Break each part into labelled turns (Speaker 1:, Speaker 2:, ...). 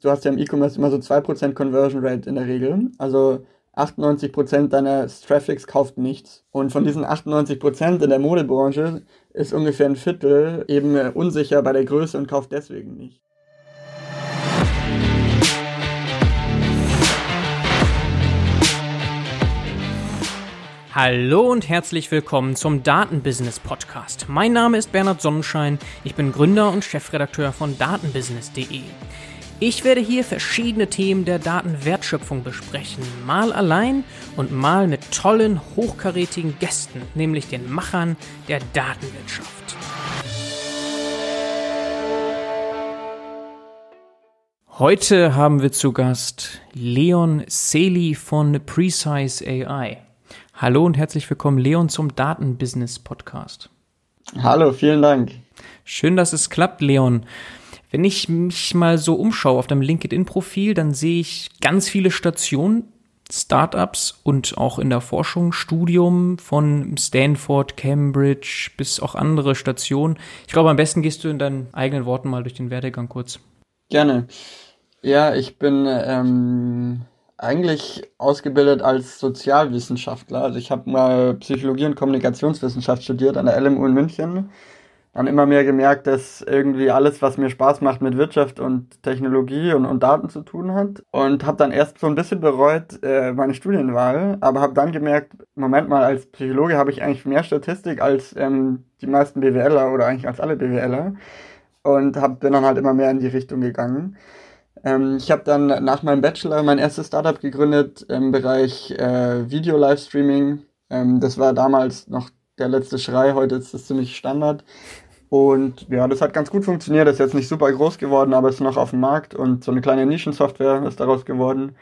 Speaker 1: du hast ja im E-Commerce immer so 2% Conversion Rate in der Regel. Also 98% deines Traffics kauft nichts. Und von diesen 98% in der Modebranche ist ungefähr ein Viertel eben unsicher bei der Größe und kauft deswegen nicht.
Speaker 2: Hallo und herzlich willkommen zum Datenbusiness Podcast. Mein Name ist Bernhard Sonnenschein, ich bin Gründer und Chefredakteur von datenbusiness.de. Ich werde hier verschiedene Themen der Datenwertschöpfung besprechen, mal allein und mal mit tollen, hochkarätigen Gästen, nämlich den Machern der Datenwirtschaft. Heute haben wir zu Gast Leon Seli von Precise AI. Hallo und herzlich willkommen, Leon, zum Datenbusiness Podcast.
Speaker 1: Hallo, vielen Dank.
Speaker 2: Schön, dass es klappt, Leon. Wenn ich mich mal so umschaue auf deinem LinkedIn-Profil, dann sehe ich ganz viele Stationen, Startups und auch in der Forschung, Studium von Stanford, Cambridge bis auch andere Stationen. Ich glaube, am besten gehst du in deinen eigenen Worten mal durch den Werdegang kurz.
Speaker 1: Gerne. Ja, ich bin ähm, eigentlich ausgebildet als Sozialwissenschaftler. Also ich habe mal Psychologie und Kommunikationswissenschaft studiert an der LMU in München dann immer mehr gemerkt, dass irgendwie alles, was mir Spaß macht mit Wirtschaft und Technologie und, und Daten zu tun hat. Und habe dann erst so ein bisschen bereut äh, meine Studienwahl, aber habe dann gemerkt, Moment mal, als Psychologe habe ich eigentlich mehr Statistik als ähm, die meisten BWLer oder eigentlich als alle BWLer. Und hab, bin dann halt immer mehr in die Richtung gegangen. Ähm, ich habe dann nach meinem Bachelor mein erstes Startup gegründet im Bereich äh, Video-Livestreaming. Ähm, das war damals noch der letzte Schrei. Heute ist das ziemlich Standard. Und ja, das hat ganz gut funktioniert. Ist jetzt nicht super groß geworden, aber ist noch auf dem Markt und so eine kleine Nischensoftware ist daraus geworden.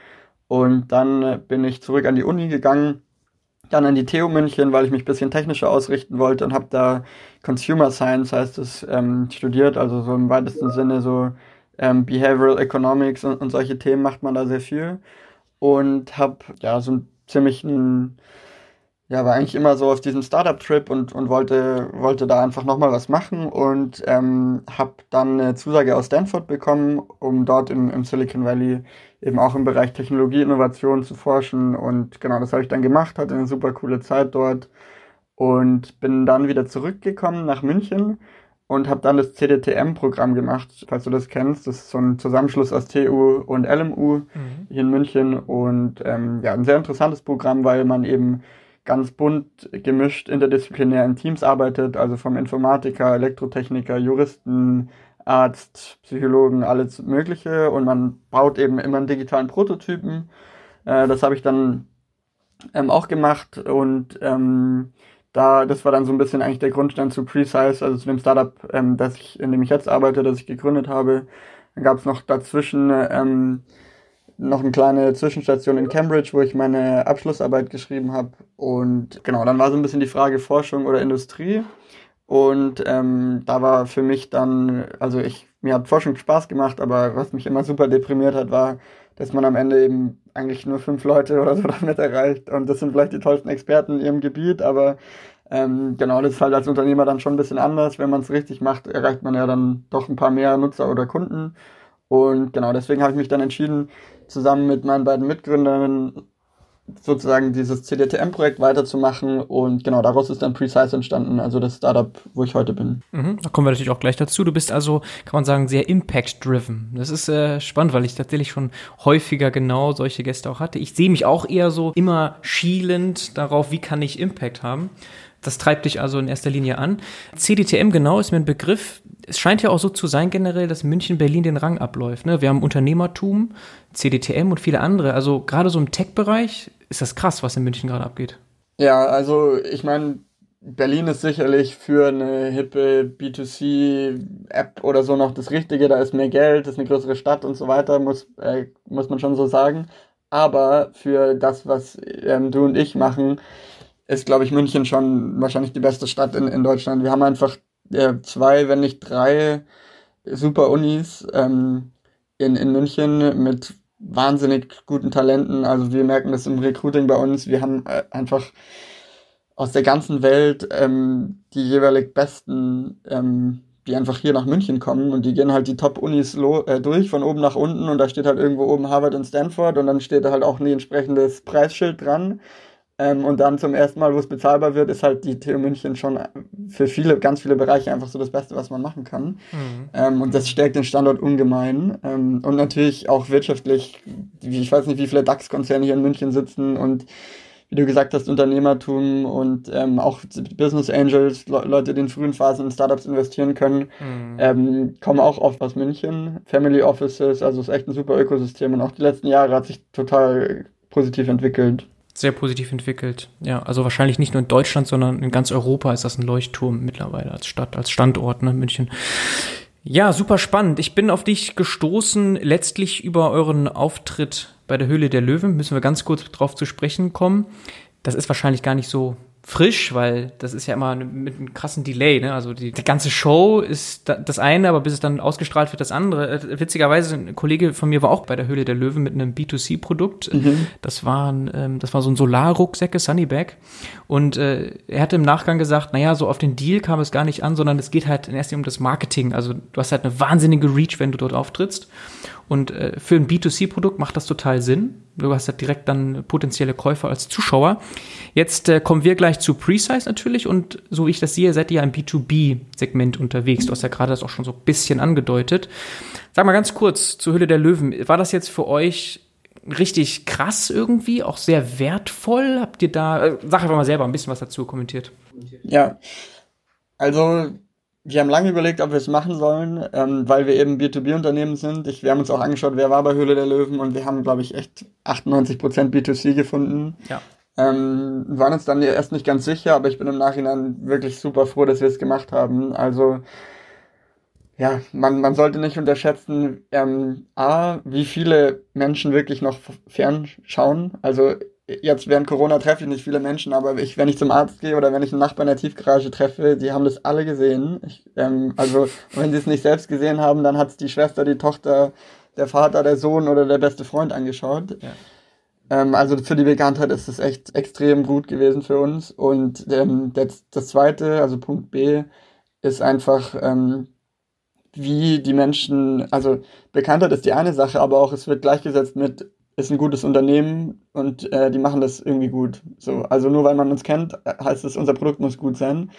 Speaker 1: Und dann äh, bin ich zurück an die Uni gegangen, dann an die TU München, weil ich mich ein bisschen technischer ausrichten wollte und habe da Consumer Science heißt es ähm, studiert, also so im weitesten Sinne so ähm, Behavioral Economics und, und solche Themen macht man da sehr viel und habe ja so einen ziemlichen ja, war eigentlich immer so auf diesem Startup-Trip und, und wollte, wollte da einfach nochmal was machen und ähm, habe dann eine Zusage aus Stanford bekommen, um dort im, im Silicon Valley eben auch im Bereich Technologie, Innovation zu forschen und genau, das habe ich dann gemacht, hatte eine super coole Zeit dort und bin dann wieder zurückgekommen nach München und habe dann das CDTM-Programm gemacht, falls du das kennst. Das ist so ein Zusammenschluss aus TU und LMU mhm. hier in München und ähm, ja, ein sehr interessantes Programm, weil man eben ganz bunt gemischt interdisziplinär in Teams arbeitet, also vom Informatiker, Elektrotechniker, Juristen, Arzt, Psychologen, alles Mögliche und man baut eben immer einen digitalen Prototypen. Äh, das habe ich dann ähm, auch gemacht und ähm, da, das war dann so ein bisschen eigentlich der Grundstein zu Precise, also zu dem Startup, ähm, das ich, in dem ich jetzt arbeite, das ich gegründet habe. Dann gab es noch dazwischen ähm, noch eine kleine Zwischenstation in Cambridge, wo ich meine Abschlussarbeit geschrieben habe. Und genau, dann war so ein bisschen die Frage Forschung oder Industrie. Und ähm, da war für mich dann, also ich, mir hat Forschung Spaß gemacht, aber was mich immer super deprimiert hat, war, dass man am Ende eben eigentlich nur fünf Leute oder so damit erreicht. Und das sind vielleicht die tollsten Experten in ihrem Gebiet, aber ähm, genau, das ist halt als Unternehmer dann schon ein bisschen anders. Wenn man es richtig macht, erreicht man ja dann doch ein paar mehr Nutzer oder Kunden. Und genau, deswegen habe ich mich dann entschieden, zusammen mit meinen beiden Mitgründern sozusagen dieses CDTM-Projekt weiterzumachen und genau daraus ist dann Precise entstanden, also das Startup, wo ich heute bin.
Speaker 2: Mhm, da kommen wir natürlich auch gleich dazu. Du bist also, kann man sagen, sehr impact-driven. Das ist äh, spannend, weil ich tatsächlich schon häufiger genau solche Gäste auch hatte. Ich sehe mich auch eher so immer schielend darauf, wie kann ich Impact haben. Das treibt dich also in erster Linie an. CDTM genau ist mir ein Begriff. Es scheint ja auch so zu sein generell, dass München Berlin den Rang abläuft. Ne? Wir haben Unternehmertum, CDTM und viele andere. Also gerade so im Tech-Bereich ist das krass, was in München gerade abgeht.
Speaker 1: Ja, also ich meine, Berlin ist sicherlich für eine hippe B2C-App oder so noch das Richtige. Da ist mehr Geld, ist eine größere Stadt und so weiter, muss, äh, muss man schon so sagen. Aber für das, was ähm, du und ich machen, ist, glaube ich, München schon wahrscheinlich die beste Stadt in, in Deutschland. Wir haben einfach zwei, wenn nicht drei super Unis ähm, in, in München mit wahnsinnig guten Talenten. Also wir merken das im Recruiting bei uns. Wir haben äh, einfach aus der ganzen Welt ähm, die jeweilig besten ähm, die einfach hier nach München kommen und die gehen halt die Top-Unis äh, durch, von oben nach unten und da steht halt irgendwo oben Harvard und Stanford und dann steht da halt auch ein entsprechendes Preisschild dran. Ähm, und dann zum ersten Mal, wo es bezahlbar wird, ist halt die TU München schon für viele, ganz viele Bereiche einfach so das Beste, was man machen kann. Mhm. Ähm, und das stärkt den Standort ungemein. Ähm, und natürlich auch wirtschaftlich, ich weiß nicht, wie viele DAX-Konzerne hier in München sitzen und wie du gesagt hast, Unternehmertum und ähm, auch Business Angels, Le Leute, die in frühen Phasen in Startups investieren können, mhm. ähm, kommen auch oft aus München. Family Offices, also ist echt ein super Ökosystem und auch die letzten Jahre hat sich total positiv entwickelt
Speaker 2: sehr positiv entwickelt. Ja, also wahrscheinlich nicht nur in Deutschland, sondern in ganz Europa ist das ein Leuchtturm mittlerweile als Stadt, als Standort, ne, München. Ja, super spannend. Ich bin auf dich gestoßen, letztlich über euren Auftritt bei der Höhle der Löwen. Müssen wir ganz kurz drauf zu sprechen kommen. Das ist wahrscheinlich gar nicht so frisch, weil das ist ja immer mit einem krassen Delay. Ne? Also die, die ganze Show ist das eine, aber bis es dann ausgestrahlt wird, das andere. Äh, witzigerweise, ein Kollege von mir war auch bei der Höhle der Löwen mit einem B2C-Produkt. Mhm. Das, waren, ähm, das war so ein Solarrucksäcke, Sunnybag. Und äh, er hatte im Nachgang gesagt, naja, so auf den Deal kam es gar nicht an, sondern es geht halt in erster Linie um das Marketing. Also du hast halt eine wahnsinnige Reach, wenn du dort auftrittst. Und äh, für ein B2C-Produkt macht das total Sinn. Du hast ja direkt dann potenzielle Käufer als Zuschauer. Jetzt äh, kommen wir gleich zu Precise natürlich und so wie ich das sehe, seid ihr im B2B-Segment unterwegs. Du hast ja gerade das auch schon so ein bisschen angedeutet. Sag mal ganz kurz zur Hülle der Löwen. War das jetzt für euch richtig krass irgendwie, auch sehr wertvoll? Habt ihr da, äh, sag einfach mal selber ein bisschen was dazu kommentiert.
Speaker 1: Ja, also wir haben lange überlegt, ob wir es machen sollen, ähm, weil wir eben B2B-Unternehmen sind. Ich, wir haben uns auch angeschaut, wer war bei Höhle der Löwen und wir haben, glaube ich, echt 98% B2C gefunden. Ja. Ähm, waren uns dann erst nicht ganz sicher, aber ich bin im Nachhinein wirklich super froh, dass wir es gemacht haben. Also ja, man, man sollte nicht unterschätzen, ähm, A, wie viele Menschen wirklich noch fernschauen. Also jetzt während Corona treffe ich nicht viele Menschen, aber ich, wenn ich zum Arzt gehe oder wenn ich einen Nachbarn in der Tiefgarage treffe, die haben das alle gesehen. Ich, ähm, also wenn sie es nicht selbst gesehen haben, dann hat es die Schwester, die Tochter, der Vater, der Sohn oder der beste Freund angeschaut. Ja. Ähm, also für die Bekanntheit ist es echt extrem gut gewesen für uns. Und ähm, das, das zweite, also Punkt B, ist einfach, ähm, wie die Menschen, also Bekanntheit ist die eine Sache, aber auch es wird gleichgesetzt mit ist ein gutes Unternehmen und äh, die machen das irgendwie gut. So, also nur weil man uns kennt, heißt es, unser Produkt muss gut sein.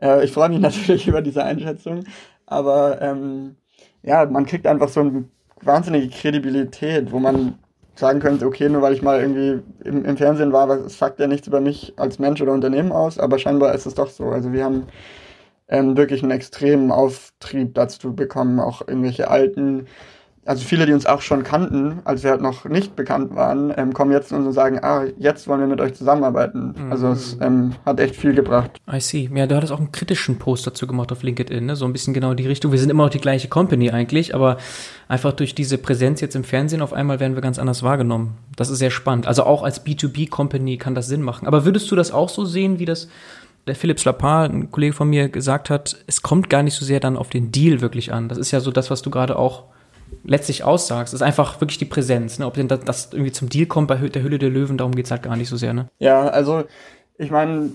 Speaker 1: Äh, ich freue mich natürlich über diese Einschätzung, aber ähm, ja, man kriegt einfach so eine wahnsinnige Kredibilität, wo man sagen könnte, okay, nur weil ich mal irgendwie im, im Fernsehen war, es sagt ja nichts über mich als Mensch oder Unternehmen aus, aber scheinbar ist es doch so. Also wir haben ähm, wirklich einen extremen Auftrieb dazu bekommen, auch irgendwelche alten also viele, die uns auch schon kannten, als wir halt noch nicht bekannt waren, ähm, kommen jetzt und sagen, ah, jetzt wollen wir mit euch zusammenarbeiten. Mhm. Also es ähm, hat echt viel gebracht.
Speaker 2: I see. Ja, du hattest auch einen kritischen Post dazu gemacht auf LinkedIn, ne? so ein bisschen genau die Richtung. Wir sind immer noch die gleiche Company eigentlich, aber einfach durch diese Präsenz jetzt im Fernsehen auf einmal werden wir ganz anders wahrgenommen. Das ist sehr spannend. Also auch als B2B-Company kann das Sinn machen. Aber würdest du das auch so sehen, wie das der Philipp Slapar, ein Kollege von mir, gesagt hat, es kommt gar nicht so sehr dann auf den Deal wirklich an. Das ist ja so das, was du gerade auch letztlich aussagst, ist einfach wirklich die Präsenz. Ne? Ob denn das, das irgendwie zum Deal kommt bei der Hülle der Löwen, darum geht es halt gar nicht so sehr. Ne?
Speaker 1: Ja, also ich meine,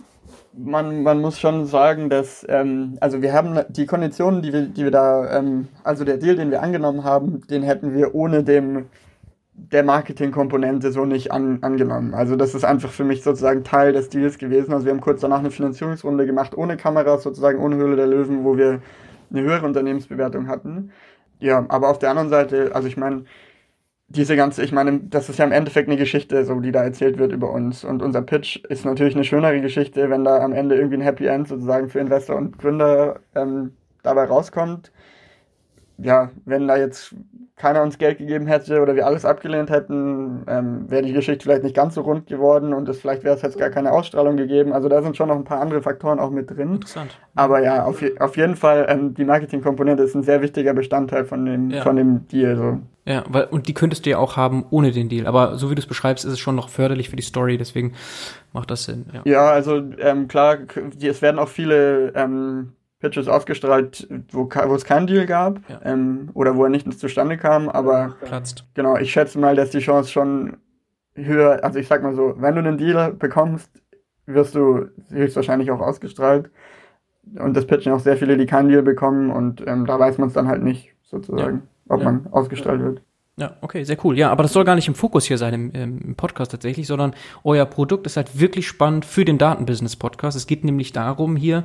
Speaker 1: man, man muss schon sagen, dass, ähm, also wir haben die Konditionen, die wir, die wir da, ähm, also der Deal, den wir angenommen haben, den hätten wir ohne dem der Marketingkomponente so nicht an, angenommen. Also das ist einfach für mich sozusagen Teil des Deals gewesen. Also wir haben kurz danach eine Finanzierungsrunde gemacht, ohne Kameras, sozusagen ohne Höhle der Löwen, wo wir eine höhere Unternehmensbewertung hatten. Ja, aber auf der anderen Seite, also ich meine, diese ganze, ich meine, das ist ja im Endeffekt eine Geschichte, so die da erzählt wird über uns. Und unser Pitch ist natürlich eine schönere Geschichte, wenn da am Ende irgendwie ein Happy End sozusagen für Investor und Gründer ähm, dabei rauskommt. Ja, wenn da jetzt keiner uns Geld gegeben hätte oder wir alles abgelehnt hätten, ähm, wäre die Geschichte vielleicht nicht ganz so rund geworden und es vielleicht wäre es jetzt gar keine Ausstrahlung gegeben. Also da sind schon noch ein paar andere Faktoren auch mit drin. Interessant. Aber ja, auf, auf jeden Fall, ähm, die Marketingkomponente ist ein sehr wichtiger Bestandteil von dem, ja. von dem Deal. So.
Speaker 2: Ja, weil, und die könntest du ja auch haben ohne den Deal. Aber so wie du es beschreibst, ist es schon noch förderlich für die Story, deswegen macht das Sinn.
Speaker 1: Ja, ja also ähm, klar, es werden auch viele ähm, Pitches ausgestrahlt, wo, wo es keinen Deal gab ja. ähm, oder wo er nicht zustande kam, aber Platzt. genau, ich schätze mal, dass die Chance schon höher, also ich sag mal so, wenn du einen Deal bekommst, wirst du höchstwahrscheinlich auch ausgestrahlt. und das pitchen auch sehr viele, die keinen Deal bekommen und ähm, da weiß man es dann halt nicht, sozusagen,
Speaker 2: ja.
Speaker 1: ob
Speaker 2: ja.
Speaker 1: man ausgestrahlt wird.
Speaker 2: Ja, okay, sehr cool. Ja, aber das soll gar nicht im Fokus hier sein im, im Podcast tatsächlich, sondern euer Produkt ist halt wirklich spannend für den Datenbusiness-Podcast. Es geht nämlich darum hier,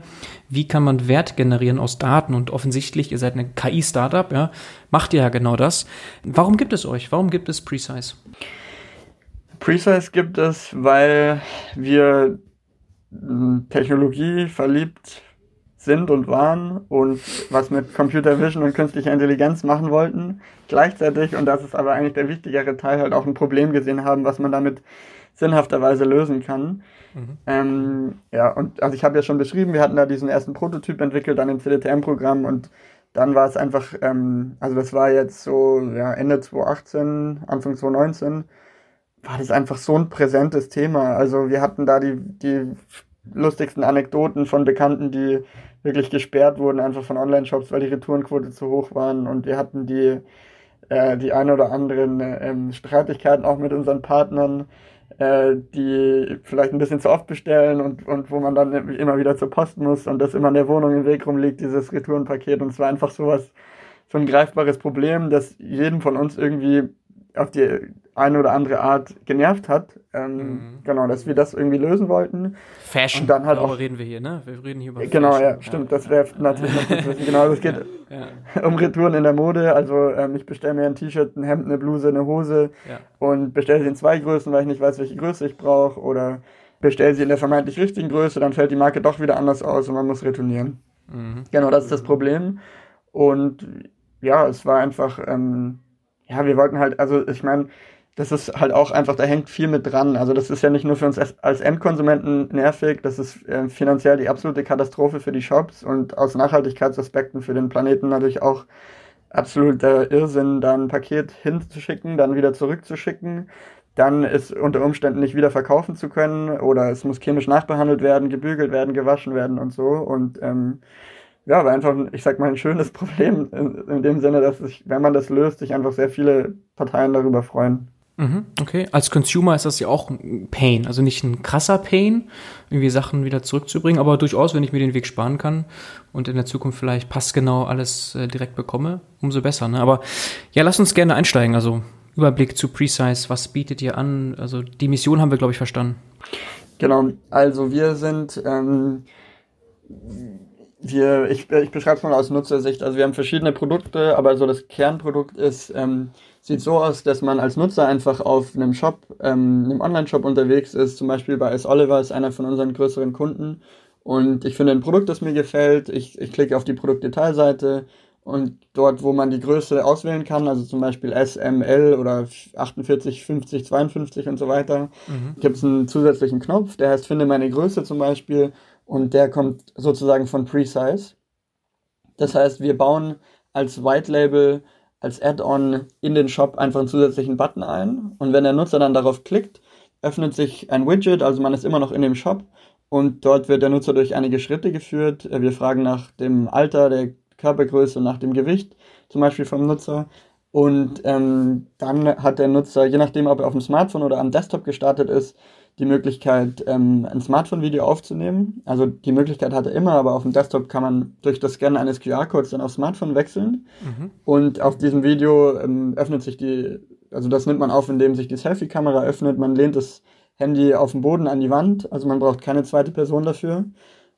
Speaker 2: wie kann man Wert generieren aus Daten und offensichtlich, ihr seid eine KI-Startup, ja, macht ihr ja genau das. Warum gibt es euch? Warum gibt es Precise?
Speaker 1: Precise gibt es, weil wir hm, Technologie verliebt sind und waren und was mit Computer Vision und künstlicher Intelligenz machen wollten. Gleichzeitig, und das ist aber eigentlich der wichtigere Teil, halt auch ein Problem gesehen haben, was man damit sinnhafterweise lösen kann. Mhm. Ähm, ja, und also ich habe ja schon beschrieben, wir hatten da diesen ersten Prototyp entwickelt an dem CDTM-Programm und dann war es einfach, ähm, also das war jetzt so ja, Ende 2018, Anfang 2019, war das einfach so ein präsentes Thema. Also wir hatten da die, die lustigsten Anekdoten von Bekannten, die wirklich gesperrt wurden, einfach von Online-Shops, weil die Retourenquote zu hoch waren. Und wir hatten die, äh, die ein oder anderen äh, Streitigkeiten auch mit unseren Partnern, äh, die vielleicht ein bisschen zu oft bestellen und, und wo man dann immer wieder zur Post muss und das immer in der Wohnung im Weg rumliegt, dieses Retourenpaket. Und es war einfach sowas, so ein greifbares Problem, das jedem von uns irgendwie auf die eine oder andere Art genervt hat. Ähm, mhm. Genau, dass wir das irgendwie lösen wollten.
Speaker 2: Fashion,
Speaker 1: und dann halt
Speaker 2: darüber
Speaker 1: auch,
Speaker 2: reden wir hier, ne? Wir reden hier über
Speaker 1: Genau,
Speaker 2: Fashion.
Speaker 1: ja, stimmt, das wäre natürlich wissen. Genau, es geht ja, ja. um Retouren in der Mode. Also ähm, ich bestelle mir ein T-Shirt, ein Hemd, eine Bluse, eine Hose
Speaker 2: ja.
Speaker 1: und bestelle sie in zwei Größen, weil ich nicht weiß, welche Größe ich brauche. Oder bestelle sie in der vermeintlich richtigen Größe, dann fällt die Marke doch wieder anders aus und man muss retournieren. Mhm. Genau, das ist das Problem. Und ja, es war einfach, ähm, ja, wir wollten halt, also ich meine, das ist halt auch einfach, da hängt viel mit dran. Also das ist ja nicht nur für uns als Endkonsumenten nervig, das ist äh, finanziell die absolute Katastrophe für die Shops und aus Nachhaltigkeitsaspekten für den Planeten natürlich auch absoluter Irrsinn, da ein Paket hinzuschicken, dann wieder zurückzuschicken, dann ist unter Umständen nicht wieder verkaufen zu können oder es muss chemisch nachbehandelt werden, gebügelt werden, gewaschen werden und so und ähm, ja, war einfach, ich sag mal, ein schönes Problem in, in dem Sinne, dass sich, wenn man das löst, sich einfach sehr viele Parteien darüber freuen.
Speaker 2: Mhm, okay. Als Consumer ist das ja auch ein Pain. Also nicht ein krasser Pain, irgendwie Sachen wieder zurückzubringen, aber durchaus, wenn ich mir den Weg sparen kann und in der Zukunft vielleicht passgenau alles äh, direkt bekomme, umso besser. Ne? Aber ja, lass uns gerne einsteigen. Also Überblick zu Precise, was bietet ihr an? Also die Mission haben wir, glaube ich, verstanden.
Speaker 1: Genau, also wir sind, ähm, wir, ich, ich beschreibe es mal aus Nutzersicht. Also wir haben verschiedene Produkte, aber so das Kernprodukt ist ähm, sieht so aus, dass man als Nutzer einfach auf einem Shop, ähm, einem Online-Shop unterwegs ist. Zum Beispiel bei S. Oliver ist einer von unseren größeren Kunden. Und ich finde ein Produkt, das mir gefällt. Ich, ich klicke auf die Produktdetailseite und dort, wo man die Größe auswählen kann, also zum Beispiel S, M, L oder 48, 50, 52 und so weiter, mhm. gibt es einen zusätzlichen Knopf, der heißt Finde meine Größe zum Beispiel und der kommt sozusagen von Precise. Das heißt, wir bauen als White Label als Add-on in den Shop einfach einen zusätzlichen Button ein. Und wenn der Nutzer dann darauf klickt, öffnet sich ein Widget, also man ist immer noch in dem Shop und dort wird der Nutzer durch einige Schritte geführt. Wir fragen nach dem Alter, der Körpergröße und nach dem Gewicht zum Beispiel vom Nutzer. Und ähm, dann hat der Nutzer, je nachdem, ob er auf dem Smartphone oder am Desktop gestartet ist, die Möglichkeit, ähm, ein Smartphone-Video aufzunehmen. Also die Möglichkeit hat er immer, aber auf dem Desktop kann man durch das Scannen eines QR-Codes dann aufs Smartphone wechseln. Mhm. Und auf diesem Video ähm, öffnet sich die, also das nimmt man auf, indem sich die Selfie-Kamera öffnet. Man lehnt das Handy auf den Boden an die Wand, also man braucht keine zweite Person dafür.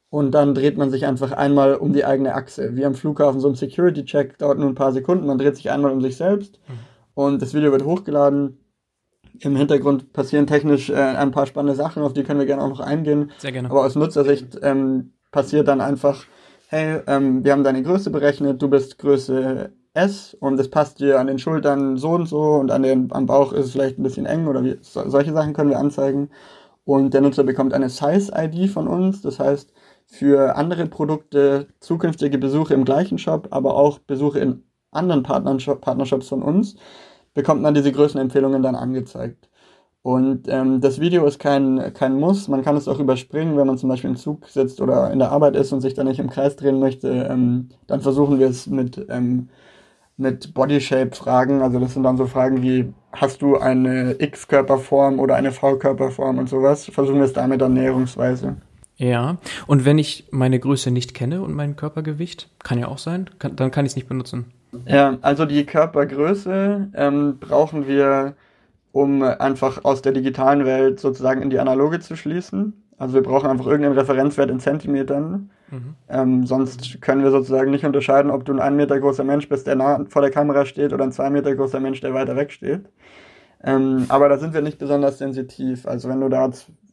Speaker 1: Und dann dreht man sich einfach einmal um die eigene Achse. Wie am Flughafen so ein Security-Check dauert nur ein paar Sekunden. Man dreht sich einmal um sich selbst mhm. und das Video wird hochgeladen im Hintergrund passieren technisch äh, ein paar spannende Sachen, auf die können wir gerne auch noch eingehen.
Speaker 2: Sehr gerne.
Speaker 1: Aber aus Nutzersicht ähm, passiert dann einfach, hey, ähm, wir haben deine Größe berechnet, du bist Größe S und es passt dir an den Schultern so und so und an den, am Bauch ist es vielleicht ein bisschen eng oder wie, so, solche Sachen können wir anzeigen. Und der Nutzer bekommt eine Size-ID von uns, das heißt, für andere Produkte zukünftige Besuche im gleichen Shop, aber auch Besuche in anderen Partnershops von uns bekommt man diese Größenempfehlungen dann angezeigt. Und ähm, das Video ist kein, kein Muss, man kann es auch überspringen, wenn man zum Beispiel im Zug sitzt oder in der Arbeit ist und sich dann nicht im Kreis drehen möchte, ähm, dann versuchen wir es mit, ähm, mit Bodyshape-Fragen, also das sind dann so Fragen wie, hast du eine X-Körperform oder eine V-Körperform und sowas, versuchen wir es damit dann näherungsweise.
Speaker 2: Ja, und wenn ich meine Größe nicht kenne und mein Körpergewicht, kann ja auch sein, kann, dann kann ich es nicht benutzen.
Speaker 1: Ja, also die Körpergröße ähm, brauchen wir, um einfach aus der digitalen Welt sozusagen in die analoge zu schließen. Also wir brauchen einfach irgendeinen Referenzwert in Zentimetern. Mhm. Ähm, sonst können wir sozusagen nicht unterscheiden, ob du ein ein Meter großer Mensch bist, der nah vor der Kamera steht, oder ein zwei Meter großer Mensch, der weiter weg steht. Ähm, aber da sind wir nicht besonders sensitiv. Also wenn du da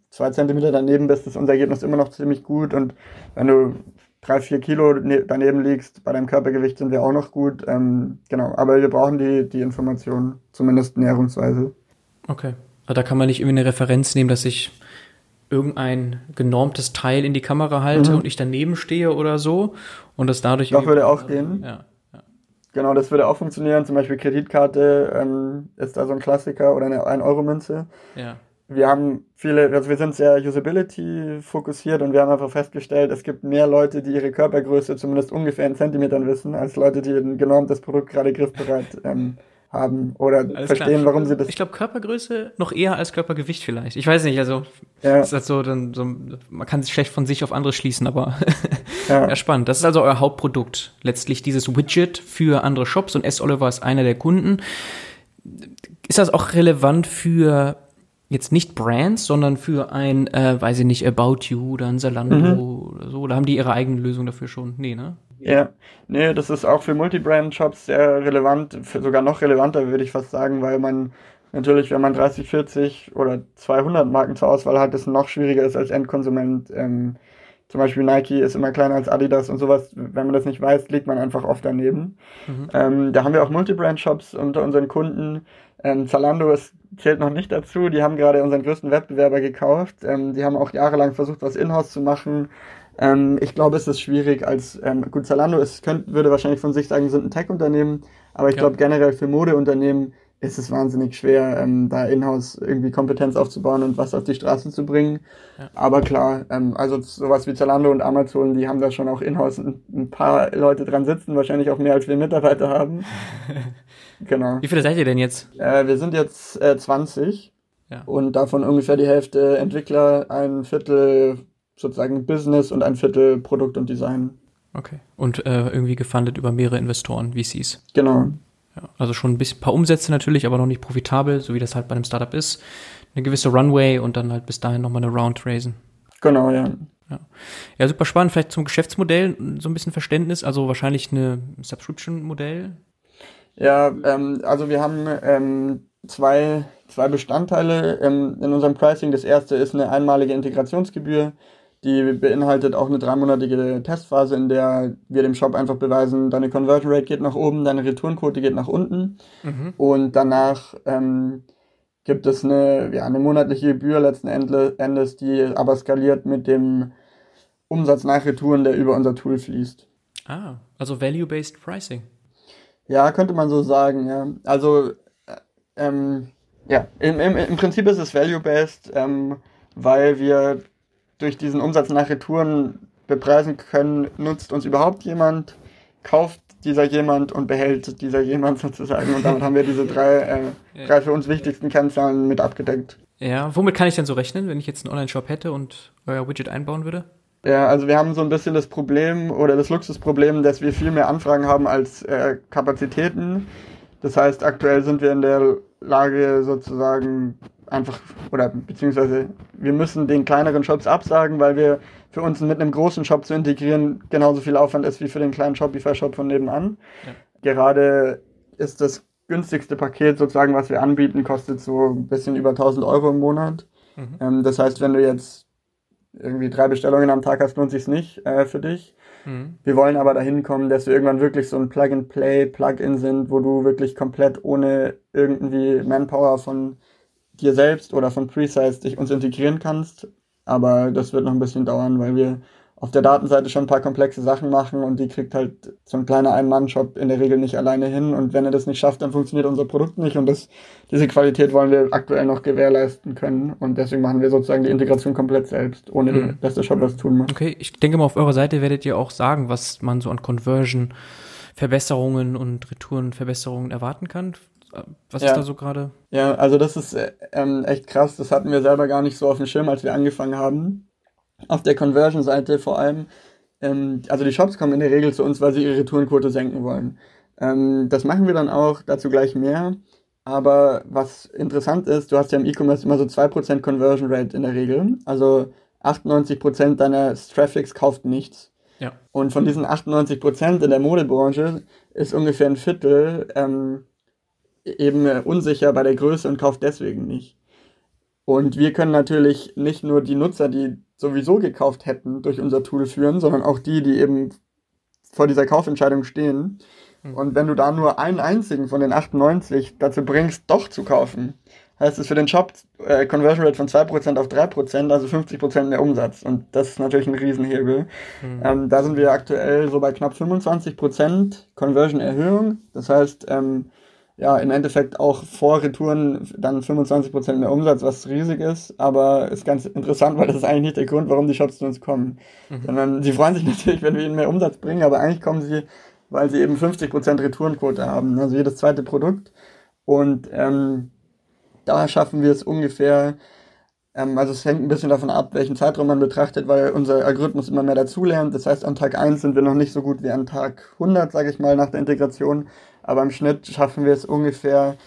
Speaker 1: zwei Zentimeter daneben bist, ist unser Ergebnis immer noch ziemlich gut. Und wenn du drei, vier Kilo ne-, daneben liegst, bei deinem Körpergewicht sind wir auch noch gut. Ähm, genau, aber wir brauchen die, die Informationen, zumindest näherungsweise.
Speaker 2: Okay. Aber da kann man nicht irgendwie eine Referenz nehmen, dass ich irgendein genormtes Teil in die Kamera halte mhm. und ich daneben stehe oder so und das dadurch.
Speaker 1: Doch würde auch gehen. Ja, ja. Genau, das würde auch funktionieren. Zum Beispiel Kreditkarte ähm, ist da so ein Klassiker oder eine 1-Euro-Münze. Ja wir haben viele, also wir sind sehr Usability fokussiert und wir haben einfach festgestellt, es gibt mehr Leute, die ihre Körpergröße zumindest ungefähr in Zentimetern wissen, als Leute, die ein genormtes Produkt gerade griffbereit ähm, haben oder Alles verstehen, klar. warum sie das.
Speaker 2: Ich glaube Körpergröße noch eher als Körpergewicht vielleicht. Ich weiß nicht, also ja. ist das so, dann so, man kann sich schlecht von sich auf andere schließen, aber ja. ja. spannend. Das ist also euer Hauptprodukt, letztlich dieses Widget für andere Shops und S. Oliver ist einer der Kunden. Ist das auch relevant für jetzt nicht Brands, sondern für ein, äh, weiß ich nicht, About You oder ein Zalando mhm. oder so? Oder haben die ihre eigene Lösung dafür schon? Nee, ne?
Speaker 1: Ja, nee, das ist auch für Multibrand-Shops sehr relevant, sogar noch relevanter, würde ich fast sagen, weil man natürlich, wenn man 30, 40 oder 200 Marken zur Auswahl hat, es noch schwieriger ist als Endkonsument. Ähm, zum Beispiel Nike ist immer kleiner als Adidas und sowas. Wenn man das nicht weiß, liegt man einfach oft daneben. Mhm. Ähm, da haben wir auch Multibrand-Shops unter unseren Kunden. Ähm, Zalando ist zählt noch nicht dazu. Die haben gerade unseren größten Wettbewerber gekauft. Ähm, die haben auch jahrelang versucht, was in-house zu machen. Ähm, ich glaube, es ist schwierig als, ähm, gut, Zalando ist, könnt, würde wahrscheinlich von sich sagen, sind ein Tech-Unternehmen, aber ich ja. glaube generell für Modeunternehmen ist es wahnsinnig schwer, ähm, da in-house irgendwie Kompetenz aufzubauen und was auf die Straßen zu bringen. Ja. Aber klar, ähm, also sowas wie Zalando und Amazon, die haben da schon auch in-house ein, ein paar Leute dran sitzen, wahrscheinlich auch mehr als wir Mitarbeiter haben.
Speaker 2: Genau. Wie viele seid ihr denn jetzt?
Speaker 1: Äh, wir sind jetzt äh, 20 ja. und davon ungefähr die Hälfte Entwickler, ein Viertel sozusagen Business und ein Viertel Produkt und Design.
Speaker 2: Okay. Und äh, irgendwie gefundet über mehrere Investoren, VCs.
Speaker 1: Genau.
Speaker 2: Ja, also schon ein bisschen, paar Umsätze natürlich, aber noch nicht profitabel, so wie das halt bei einem Startup ist. Eine gewisse Runway und dann halt bis dahin nochmal eine Round raisen.
Speaker 1: Genau, ja.
Speaker 2: Ja. ja, super spannend. Vielleicht zum Geschäftsmodell so ein bisschen Verständnis. Also wahrscheinlich eine Subscription-Modell.
Speaker 1: Ja, ähm, also wir haben ähm, zwei, zwei Bestandteile ähm, in unserem Pricing. Das erste ist eine einmalige Integrationsgebühr. Die beinhaltet auch eine dreimonatige Testphase, in der wir dem Shop einfach beweisen, deine Conversion Rate geht nach oben, deine Returnquote geht nach unten. Mhm. Und danach ähm, gibt es eine, ja, eine monatliche Gebühr letzten Endes, die aber skaliert mit dem Umsatz nach Retouren, der über unser Tool fließt.
Speaker 2: Ah, also Value-Based Pricing.
Speaker 1: Ja, könnte man so sagen, ja. Also, äh, ähm, ja, im, im, im Prinzip ist es value-based, ähm, weil wir durch diesen Umsatz nach Retouren bepreisen können, nutzt uns überhaupt jemand, kauft dieser jemand und behält dieser jemand sozusagen. Und damit haben wir diese drei, äh, drei für uns wichtigsten Kennzahlen mit abgedeckt.
Speaker 2: Ja, womit kann ich denn so rechnen, wenn ich jetzt einen Online-Shop hätte und euer Widget einbauen würde?
Speaker 1: Ja, also wir haben so ein bisschen das Problem oder das Luxusproblem, dass wir viel mehr Anfragen haben als äh, Kapazitäten. Das heißt, aktuell sind wir in der Lage sozusagen einfach oder beziehungsweise wir müssen den kleineren Shops absagen, weil wir für uns mit einem großen Shop zu integrieren genauso viel Aufwand ist wie für den kleinen Shopify-Shop von nebenan. Ja. Gerade ist das günstigste Paket sozusagen, was wir anbieten, kostet so ein bisschen über 1000 Euro im Monat. Mhm. Ähm, das heißt, wenn du jetzt irgendwie drei Bestellungen am Tag hast, lohnt sich nicht äh, für dich. Mhm. Wir wollen aber dahin kommen, dass wir irgendwann wirklich so ein Plug-and-Play, Plug-in sind, wo du wirklich komplett ohne irgendwie Manpower von dir selbst oder von Precise dich uns integrieren kannst. Aber das wird noch ein bisschen dauern, weil wir auf der Datenseite schon ein paar komplexe Sachen machen und die kriegt halt so ein kleiner Ein-Mann-Shop in der Regel nicht alleine hin und wenn er das nicht schafft, dann funktioniert unser Produkt nicht und das, diese Qualität wollen wir aktuell noch gewährleisten können und deswegen machen wir sozusagen die Integration komplett selbst, ohne mhm. dass der Shop was tun muss.
Speaker 2: Okay, ich denke mal auf eurer Seite werdet ihr auch sagen, was man so an Conversion Verbesserungen und Retourenverbesserungen erwarten kann. Was ja. ist da so gerade?
Speaker 1: Ja, also das ist äh, ähm, echt krass. Das hatten wir selber gar nicht so auf dem Schirm, als wir angefangen haben. Auf der Conversion-Seite vor allem, ähm, also die Shops kommen in der Regel zu uns, weil sie ihre Retourenquote senken wollen. Ähm, das machen wir dann auch, dazu gleich mehr. Aber was interessant ist, du hast ja im E-Commerce immer so 2% Conversion Rate in der Regel. Also 98% deines Traffics kauft nichts.
Speaker 2: Ja.
Speaker 1: Und von diesen 98% in der Modebranche ist ungefähr ein Viertel ähm, eben unsicher bei der Größe und kauft deswegen nicht. Und wir können natürlich nicht nur die Nutzer, die sowieso gekauft hätten, durch unser Tool führen, sondern auch die, die eben vor dieser Kaufentscheidung stehen. Mhm. Und wenn du da nur einen einzigen von den 98 dazu bringst, doch zu kaufen, heißt es für den Shop äh, Conversion Rate von 2% auf 3%, also 50% mehr Umsatz. Und das ist natürlich ein Riesenhebel. Mhm. Ähm, da sind wir aktuell so bei knapp 25% Conversion Erhöhung. Das heißt, ähm, ja, im Endeffekt auch vor Retouren dann 25% mehr Umsatz, was riesig ist, aber ist ganz interessant, weil das ist eigentlich nicht der Grund, warum die Shops zu uns kommen. Mhm. Sondern sie freuen sich natürlich, wenn wir ihnen mehr Umsatz bringen, aber eigentlich kommen sie, weil sie eben 50% Retourenquote haben, also jedes zweite Produkt. Und ähm, da schaffen wir es ungefähr, ähm, also es hängt ein bisschen davon ab, welchen Zeitraum man betrachtet, weil unser Algorithmus immer mehr dazulernt. Das heißt, an Tag 1 sind wir noch nicht so gut wie an Tag 100, sage ich mal, nach der Integration. Aber im Schnitt schaffen wir es ungefähr,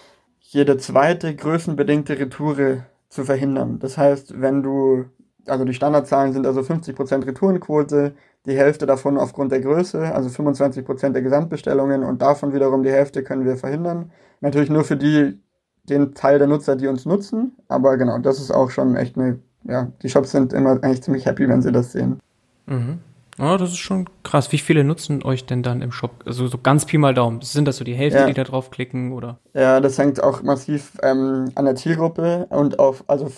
Speaker 1: jede zweite größenbedingte Retoure zu verhindern. Das heißt, wenn du, also die Standardzahlen sind also 50% Retourenquote, die Hälfte davon aufgrund der Größe, also 25% der Gesamtbestellungen und davon wiederum die Hälfte können wir verhindern. Natürlich nur für die den Teil der Nutzer, die uns nutzen. Aber genau, das ist auch schon echt eine, ja, die Shops sind immer eigentlich ziemlich happy, wenn sie das sehen.
Speaker 2: Mhm. Oh, das ist schon krass. Wie viele nutzen euch denn dann im Shop? Also so ganz Pi mal Daumen. Sind das so die Hälfte, ja. die da draufklicken oder?
Speaker 1: Ja, das hängt auch massiv ähm, an der Zielgruppe und auf, also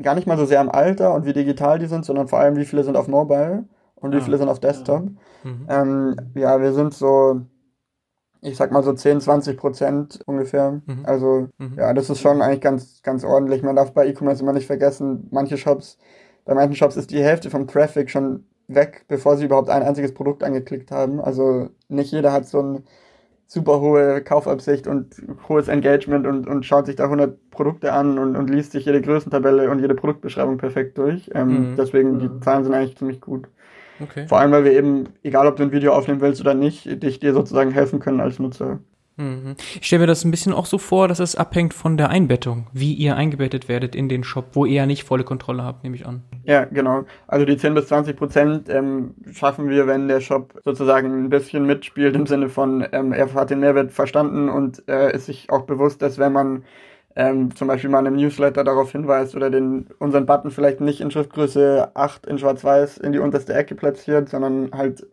Speaker 1: gar nicht mal so sehr am Alter und wie digital die sind, sondern vor allem wie viele sind auf Mobile und wie ah. viele sind auf Desktop. Mhm. Ähm, ja, wir sind so ich sag mal so 10, 20 Prozent ungefähr. Mhm. Also mhm. ja, das ist schon eigentlich ganz, ganz ordentlich. Man darf bei E-Commerce immer nicht vergessen, manche Shops, bei manchen Shops ist die Hälfte vom Traffic schon weg, bevor sie überhaupt ein einziges Produkt angeklickt haben. Also nicht jeder hat so eine super hohe Kaufabsicht und hohes Engagement und, und schaut sich da 100 Produkte an und, und liest sich jede Größentabelle und jede Produktbeschreibung perfekt durch. Ähm, mhm. Deswegen, die Zahlen sind eigentlich ziemlich gut. Okay. Vor allem, weil wir eben, egal ob du ein Video aufnehmen willst oder nicht, dich dir sozusagen helfen können als Nutzer.
Speaker 2: Mhm. Ich stelle mir das ein bisschen auch so vor, dass es abhängt von der Einbettung, wie ihr eingebettet werdet in den Shop, wo ihr ja nicht volle Kontrolle habt, nehme ich an.
Speaker 1: Ja, genau. Also die 10 bis 20 Prozent ähm, schaffen wir, wenn der Shop sozusagen ein bisschen mitspielt im Sinne von, ähm, er hat den Mehrwert verstanden und äh, ist sich auch bewusst, dass wenn man ähm, zum Beispiel mal in einem Newsletter darauf hinweist oder den, unseren Button vielleicht nicht in Schriftgröße 8 in schwarz-weiß in die unterste Ecke platziert, sondern halt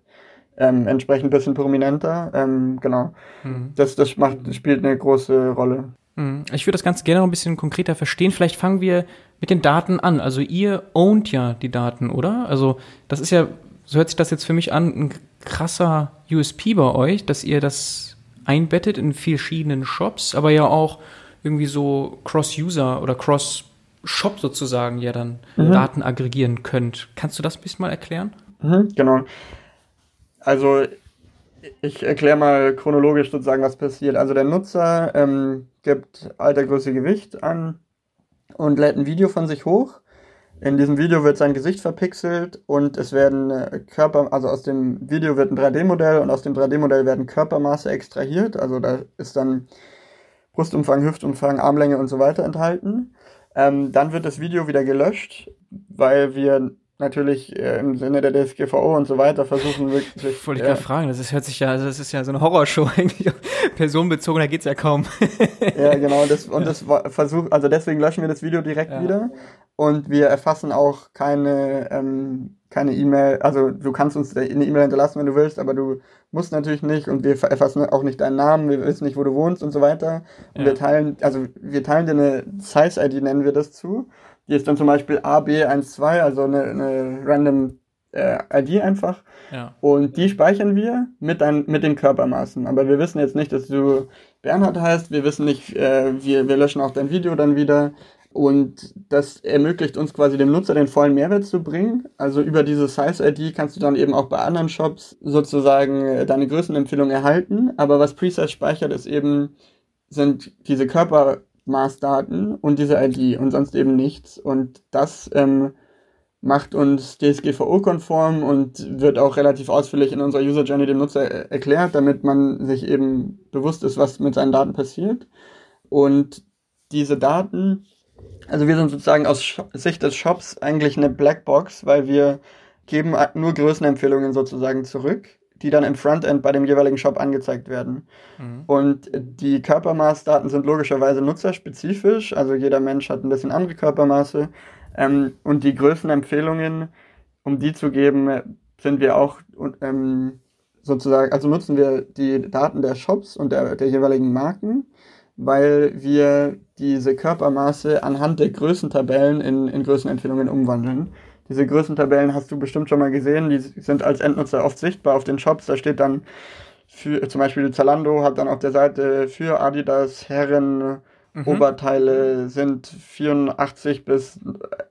Speaker 1: ähm, entsprechend ein bisschen prominenter. Ähm, genau. Mhm. Das, das macht, spielt eine große Rolle.
Speaker 2: Mhm. Ich würde das Ganze gerne noch ein bisschen konkreter verstehen. Vielleicht fangen wir mit den Daten an. Also ihr ownt ja die Daten, oder? Also das ist ja, so hört sich das jetzt für mich an, ein krasser USP bei euch, dass ihr das einbettet in verschiedenen Shops, aber ja auch irgendwie so Cross-User oder Cross-Shop sozusagen ja dann mhm. Daten aggregieren könnt. Kannst du das ein bisschen mal erklären?
Speaker 1: Mhm, genau. Also ich erkläre mal chronologisch sozusagen, was passiert. Also der Nutzer ähm, gibt Alter, Größe, Gewicht an und lädt ein Video von sich hoch. In diesem Video wird sein Gesicht verpixelt und es werden äh, Körper, also aus dem Video wird ein 3D-Modell und aus dem 3D-Modell werden Körpermaße extrahiert. Also da ist dann Brustumfang, Hüftumfang, Armlänge und so weiter enthalten. Ähm, dann wird das Video wieder gelöscht, weil wir natürlich äh, im Sinne der DSGVO und so weiter versuchen wirklich.
Speaker 2: Wollte ich ja. fragen, das ist, hört sich ja, also das ist ja so eine Horrorshow eigentlich. Personenbezogen, da geht's ja kaum.
Speaker 1: ja, genau, das, und das versucht, also deswegen löschen wir das Video direkt ja. wieder. Und wir erfassen auch keine, ähm, keine E-Mail, also du kannst uns eine E-Mail hinterlassen, wenn du willst, aber du musst natürlich nicht und wir erfassen auch nicht deinen Namen, wir wissen nicht, wo du wohnst und so weiter. Und wir teilen, also wir teilen dir eine Size-ID, nennen wir das zu. Die ist dann zum Beispiel AB12, also eine, eine random äh, ID einfach. Ja. Und die speichern wir mit, dein, mit den Körpermaßen. Aber wir wissen jetzt nicht, dass du Bernhard heißt, wir wissen nicht, äh, wir, wir löschen auch dein Video dann wieder. Und das ermöglicht uns quasi dem Nutzer den vollen Mehrwert zu bringen. Also über diese Size-ID kannst du dann eben auch bei anderen Shops sozusagen äh, deine Größenempfehlung erhalten. Aber was Precise speichert, ist eben, sind diese Körpermaßdaten und diese ID und sonst eben nichts. Und das ähm, macht uns DSGVO-konform und wird auch relativ ausführlich in unserer User Journey dem Nutzer erklärt, damit man sich eben bewusst ist, was mit seinen Daten passiert. Und diese Daten, also wir sind sozusagen aus Sicht des Shops eigentlich eine Blackbox, weil wir geben nur Größenempfehlungen sozusagen zurück, die dann im Frontend bei dem jeweiligen Shop angezeigt werden. Mhm. Und die Körpermaßdaten sind logischerweise nutzerspezifisch, also jeder Mensch hat ein bisschen andere Körpermaße. Ähm, und die Größenempfehlungen, um die zu geben, sind wir auch ähm, sozusagen, also nutzen wir die Daten der Shops und der, der jeweiligen Marken, weil wir diese Körpermaße anhand der Größentabellen in, in Größenempfehlungen umwandeln. Diese Größentabellen hast du bestimmt schon mal gesehen, die sind als Endnutzer oft sichtbar auf den Shops. Da steht dann für, zum Beispiel Zalando hat dann auf der Seite für Adidas Herren mhm. Oberteile sind 84 bis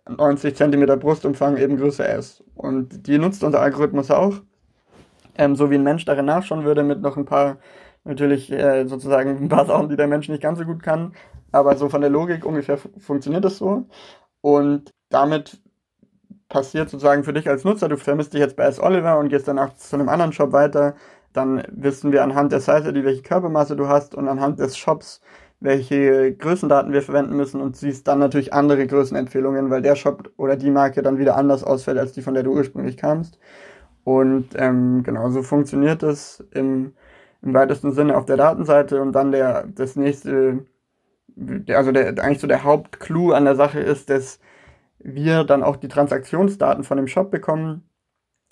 Speaker 1: 90 Zentimeter Brustumfang, eben Größe S. Und die nutzt unser Algorithmus auch. Ähm, so wie ein Mensch darin nachschauen würde, mit noch ein paar, natürlich äh, sozusagen ein paar Sachen, die der Mensch nicht ganz so gut kann. Aber so von der Logik ungefähr funktioniert das so. Und damit passiert sozusagen für dich als Nutzer, du vermisst dich jetzt bei S. Oliver und gehst danach zu einem anderen Shop weiter, dann wissen wir anhand der Seite, die welche Körpermaße du hast und anhand des Shops, welche Größendaten wir verwenden müssen und siehst dann natürlich andere Größenempfehlungen, weil der Shop oder die Marke dann wieder anders ausfällt als die, von der du ursprünglich kamst. Und ähm, genau so funktioniert es im, im weitesten Sinne auf der Datenseite und dann der das nächste, also der eigentlich so der Hauptclou an der Sache ist, dass wir dann auch die Transaktionsdaten von dem Shop bekommen.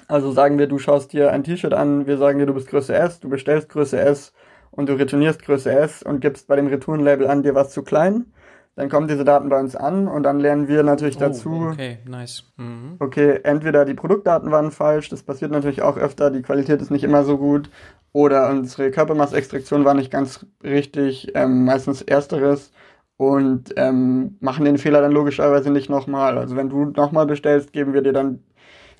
Speaker 1: Also sagen wir, du schaust dir ein T-Shirt an, wir sagen dir, du bist Größe S, du bestellst Größe S und du retournierst Größe S und gibst bei dem Retourenlabel an, dir was zu klein. Dann kommen diese Daten bei uns an und dann lernen wir natürlich oh, dazu.
Speaker 2: Okay, nice. Mhm.
Speaker 1: Okay, entweder die Produktdaten waren falsch, das passiert natürlich auch öfter, die Qualität ist nicht immer so gut, oder unsere Körpermassextraktion war nicht ganz richtig, ähm, meistens ersteres und ähm, machen den Fehler dann logischerweise nicht nochmal. Also wenn du nochmal bestellst, geben wir dir dann,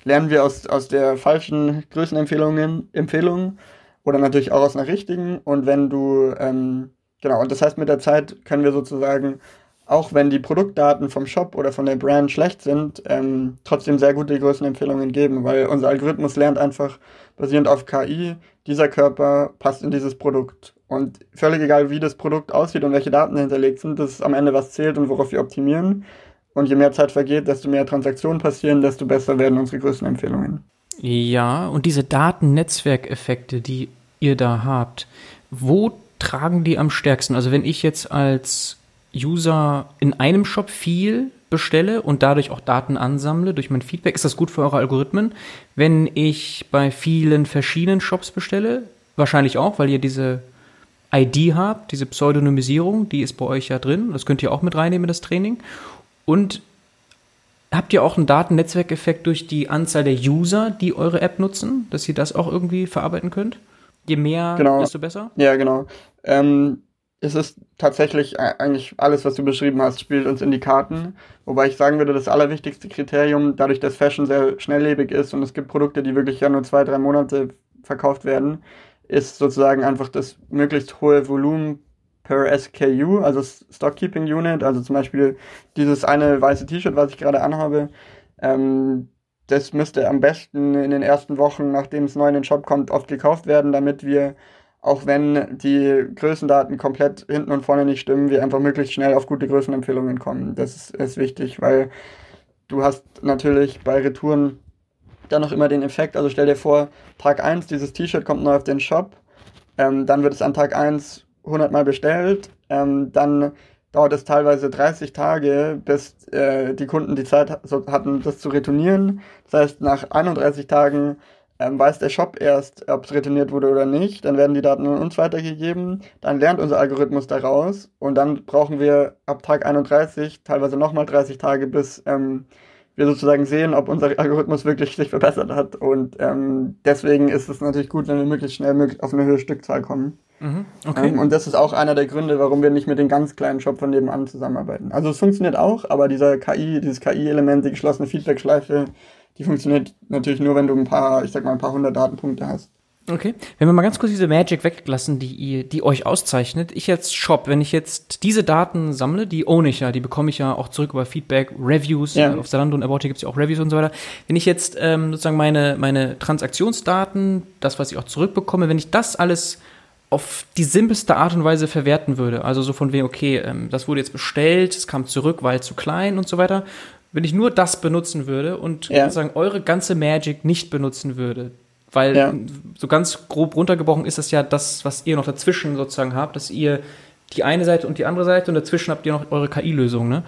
Speaker 1: lernen wir aus, aus der falschen Größenempfehlungen Empfehlungen oder natürlich auch aus einer richtigen. Und wenn du, ähm, genau, und das heißt, mit der Zeit können wir sozusagen, auch wenn die Produktdaten vom Shop oder von der Brand schlecht sind, ähm, trotzdem sehr gute Größenempfehlungen geben, weil unser Algorithmus lernt einfach basierend auf KI, dieser Körper passt in dieses Produkt. Und völlig egal, wie das Produkt aussieht und welche Daten hinterlegt sind, das ist am Ende, was zählt und worauf wir optimieren. Und je mehr Zeit vergeht, desto mehr Transaktionen passieren, desto besser werden unsere größten Empfehlungen.
Speaker 2: Ja, und diese Datennetzwerkeffekte, die ihr da habt, wo tragen die am stärksten? Also wenn ich jetzt als User in einem Shop viel bestelle und dadurch auch Daten ansammle durch mein Feedback, ist das gut für eure Algorithmen. Wenn ich bei vielen verschiedenen Shops bestelle, wahrscheinlich auch, weil ihr diese ID habt, diese Pseudonymisierung, die ist bei euch ja drin. Das könnt ihr auch mit reinnehmen in das Training. Und habt ihr auch einen Datennetzwerkeffekt durch die Anzahl der User, die eure App nutzen, dass ihr das auch irgendwie verarbeiten könnt? Je mehr,
Speaker 1: genau.
Speaker 2: desto besser?
Speaker 1: Ja, genau. Ähm, es ist tatsächlich eigentlich alles, was du beschrieben hast, spielt uns in die Karten. Wobei ich sagen würde, das allerwichtigste Kriterium, dadurch, dass Fashion sehr schnelllebig ist und es gibt Produkte, die wirklich ja nur zwei, drei Monate verkauft werden, ist sozusagen einfach das möglichst hohe Volumen per SKU, also Stockkeeping Unit, also zum Beispiel dieses eine weiße T-Shirt, was ich gerade anhabe, ähm, das müsste am besten in den ersten Wochen, nachdem es neu in den Shop kommt, oft gekauft werden, damit wir, auch wenn die Größendaten komplett hinten und vorne nicht stimmen, wir einfach möglichst schnell auf gute Größenempfehlungen kommen. Das ist, ist wichtig, weil du hast natürlich bei Retouren dann noch immer den Effekt, also stell dir vor, Tag 1, dieses T-Shirt kommt neu auf den Shop, ähm, dann wird es an Tag 1 100 Mal bestellt, ähm, dann dauert es teilweise 30 Tage, bis äh, die Kunden die Zeit hatten, das zu retournieren. Das heißt, nach 31 Tagen ähm, weiß der Shop erst, ob es retourniert wurde oder nicht. Dann werden die Daten an uns weitergegeben. Dann lernt unser Algorithmus daraus. Und dann brauchen wir ab Tag 31 teilweise nochmal 30 Tage, bis ähm, wir sozusagen sehen, ob unser Algorithmus wirklich sich verbessert hat. Und ähm, deswegen ist es natürlich gut, wenn wir möglichst schnell auf eine höhere Stückzahl kommen. Mhm, okay. Ähm, und das ist auch einer der Gründe, warum wir nicht mit den ganz kleinen Shop von nebenan zusammenarbeiten. Also es funktioniert auch, aber dieser KI, dieses KI-Element, die geschlossene Feedback-Schleife, die funktioniert natürlich nur, wenn du ein paar, ich sag mal, ein paar hundert Datenpunkte hast.
Speaker 2: Okay. Wenn wir mal ganz kurz diese Magic weglassen, die ihr, die euch auszeichnet. Ich jetzt Shop, wenn ich jetzt diese Daten sammle, die ohne ich ja, die bekomme ich ja auch zurück über Feedback, Reviews, ja. auf Zalando und About gibt es ja auch Reviews und so weiter. Wenn ich jetzt ähm, sozusagen meine, meine Transaktionsdaten, das, was ich auch zurückbekomme, wenn ich das alles auf die simpelste Art und Weise verwerten würde, also so von wegen, okay, ähm, das wurde jetzt bestellt, es kam zurück, weil zu klein und so weiter, wenn ich nur das benutzen würde und ja. sozusagen eure ganze Magic nicht benutzen würde, weil ja. so ganz grob runtergebrochen ist das ja das, was ihr noch dazwischen sozusagen habt, dass ihr die eine Seite und die andere Seite und dazwischen habt ihr noch eure KI-Lösung. Ne?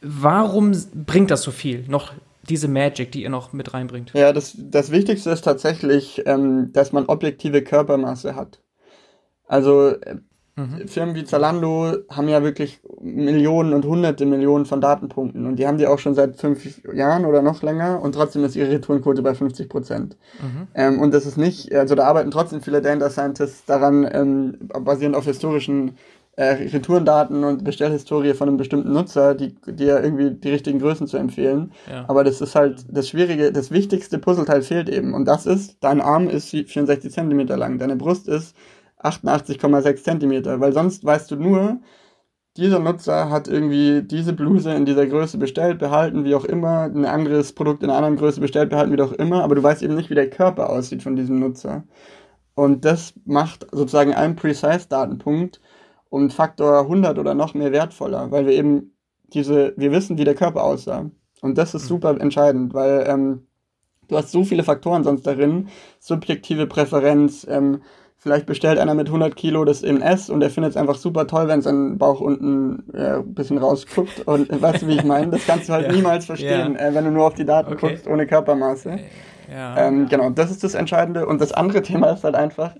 Speaker 2: Warum bringt das so viel? Noch diese Magic, die ihr noch mit reinbringt?
Speaker 1: Ja, das, das Wichtigste ist tatsächlich, ähm, dass man objektive Körpermasse hat. Also Mhm. Firmen wie Zalando haben ja wirklich Millionen und hunderte Millionen von Datenpunkten und die haben die auch schon seit fünf Jahren oder noch länger und trotzdem ist ihre Retourenquote bei 50 Prozent. Mhm. Ähm, und das ist nicht, also da arbeiten trotzdem viele Data Scientists daran, ähm, basierend auf historischen äh, Retourendaten und Bestellhistorie von einem bestimmten Nutzer, die, die ja irgendwie die richtigen Größen zu empfehlen. Ja. Aber das ist halt das Schwierige, das wichtigste Puzzleteil fehlt eben. Und das ist, dein Arm ist 64 Zentimeter lang, deine Brust ist 88,6 Zentimeter, weil sonst weißt du nur, dieser Nutzer hat irgendwie diese Bluse in dieser Größe bestellt, behalten, wie auch immer, ein anderes Produkt in einer anderen Größe bestellt, behalten, wie auch immer, aber du weißt eben nicht, wie der Körper aussieht von diesem Nutzer. Und das macht sozusagen einen Precise-Datenpunkt um Faktor 100 oder noch mehr wertvoller, weil wir eben diese, wir wissen, wie der Körper aussah. Und das ist mhm. super entscheidend, weil ähm, du hast so viele Faktoren sonst darin, subjektive Präferenz, ähm, Vielleicht bestellt einer mit 100 Kilo das in S und er findet es einfach super toll, wenn sein Bauch unten äh, ein bisschen rausguckt. Und äh, weißt du, wie ich meine? Das kannst du halt ja. niemals verstehen, ja. äh, wenn du nur auf die Daten okay. guckst, ohne Körpermaße. Ja. Ähm, genau, das ist das Entscheidende. Und das andere Thema ist halt einfach,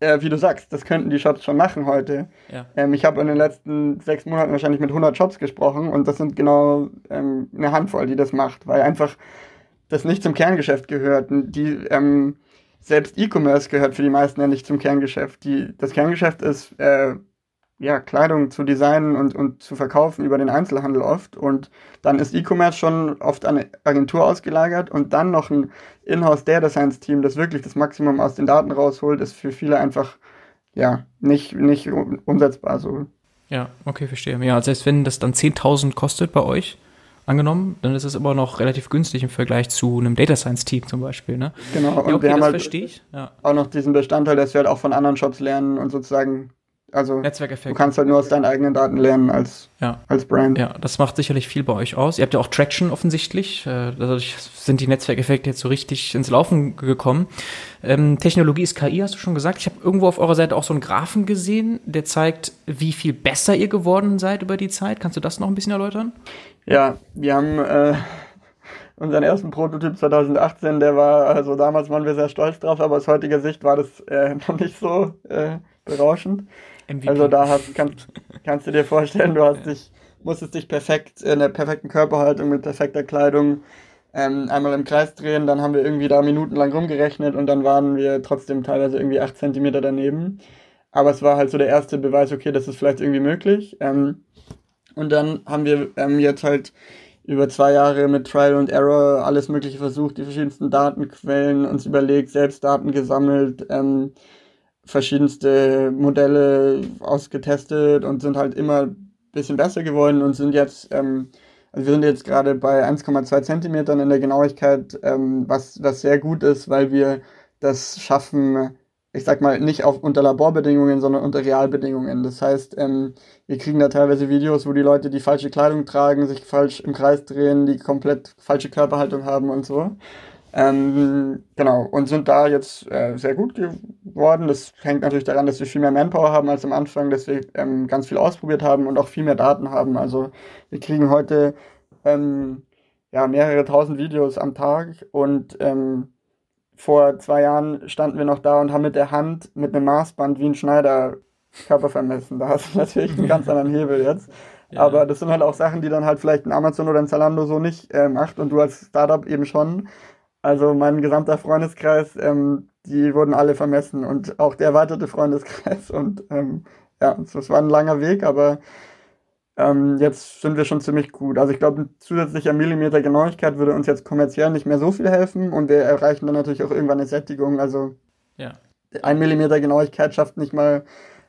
Speaker 1: äh, wie du sagst, das könnten die Shops schon machen heute. Ähm, ich habe in den letzten sechs Monaten wahrscheinlich mit 100 Shops gesprochen und das sind genau ähm, eine Handvoll, die das macht, weil einfach das nicht zum Kerngeschäft gehört. Die ähm, selbst E-Commerce gehört für die meisten ja nicht zum Kerngeschäft. Die, das Kerngeschäft ist, äh, ja, Kleidung zu designen und, und zu verkaufen über den Einzelhandel oft. Und dann ist E-Commerce schon oft an eine Agentur ausgelagert und dann noch ein Inhouse Data Science Team, das wirklich das Maximum aus den Daten rausholt, ist für viele einfach, ja, nicht, nicht umsetzbar so.
Speaker 2: Ja, okay, verstehe. Ja, also heißt, wenn das dann 10.000 kostet bei euch, angenommen, dann ist es immer noch relativ günstig im Vergleich zu einem Data Science Team zum Beispiel. Ne?
Speaker 1: Genau, und ja, okay, wir haben halt ja. auch noch diesen Bestandteil, dass wir halt auch von anderen Shops lernen und sozusagen also du kannst halt nur aus deinen eigenen Daten lernen als, ja. als Brand.
Speaker 2: Ja, das macht sicherlich viel bei euch aus. Ihr habt ja auch Traction offensichtlich. Äh, dadurch sind die Netzwerkeffekte jetzt so richtig ins Laufen gekommen. Ähm, Technologie ist KI, hast du schon gesagt. Ich habe irgendwo auf eurer Seite auch so einen Graphen gesehen, der zeigt, wie viel besser ihr geworden seid über die Zeit. Kannst du das noch ein bisschen erläutern?
Speaker 1: Ja, wir haben äh, unseren ersten Prototyp 2018, der war, also damals waren wir sehr stolz drauf, aber aus heutiger Sicht war das äh, noch nicht so äh, berauschend. MVP. Also da hast, kannst, kannst du dir vorstellen, du hast dich, musstest dich perfekt in der perfekten Körperhaltung mit perfekter Kleidung ähm, einmal im Kreis drehen, dann haben wir irgendwie da minutenlang rumgerechnet und dann waren wir trotzdem teilweise irgendwie acht Zentimeter daneben. Aber es war halt so der erste Beweis, okay, das ist vielleicht irgendwie möglich. Ähm, und dann haben wir ähm, jetzt halt über zwei Jahre mit Trial und Error alles Mögliche versucht, die verschiedensten Datenquellen uns überlegt, selbst Daten gesammelt, ähm, verschiedenste Modelle ausgetestet und sind halt immer ein bisschen besser geworden und sind jetzt, ähm, also wir sind jetzt gerade bei 1,2 Zentimetern in der Genauigkeit, ähm, was, was sehr gut ist, weil wir das schaffen, ich sag mal, nicht auf, unter Laborbedingungen, sondern unter Realbedingungen. Das heißt, ähm, wir kriegen da teilweise Videos, wo die Leute die falsche Kleidung tragen, sich falsch im Kreis drehen, die komplett falsche Körperhaltung haben und so. Ähm, genau, und sind da jetzt äh, sehr gut geworden. Das hängt natürlich daran, dass wir viel mehr Manpower haben als am Anfang, dass wir ähm, ganz viel ausprobiert haben und auch viel mehr Daten haben. Also wir kriegen heute ähm, ja, mehrere tausend Videos am Tag und ähm, vor zwei Jahren standen wir noch da und haben mit der Hand mit einem Maßband wie ein Schneider Körper vermessen. Da hast du natürlich einen ganz anderen Hebel jetzt. Ja. Aber das sind halt auch Sachen, die dann halt vielleicht ein Amazon oder ein Zalando so nicht äh, macht und du als Startup eben schon. Also mein gesamter Freundeskreis, ähm, die wurden alle vermessen und auch der erweiterte Freundeskreis. Und ähm, ja, es war ein langer Weg, aber ähm, jetzt sind wir schon ziemlich gut. Also ich glaube, ein zusätzlicher Millimeter Genauigkeit würde uns jetzt kommerziell nicht mehr so viel helfen und wir erreichen dann natürlich auch irgendwann eine Sättigung. Also
Speaker 2: Ja.
Speaker 1: Ein Millimeter Genauigkeit schafft nicht mal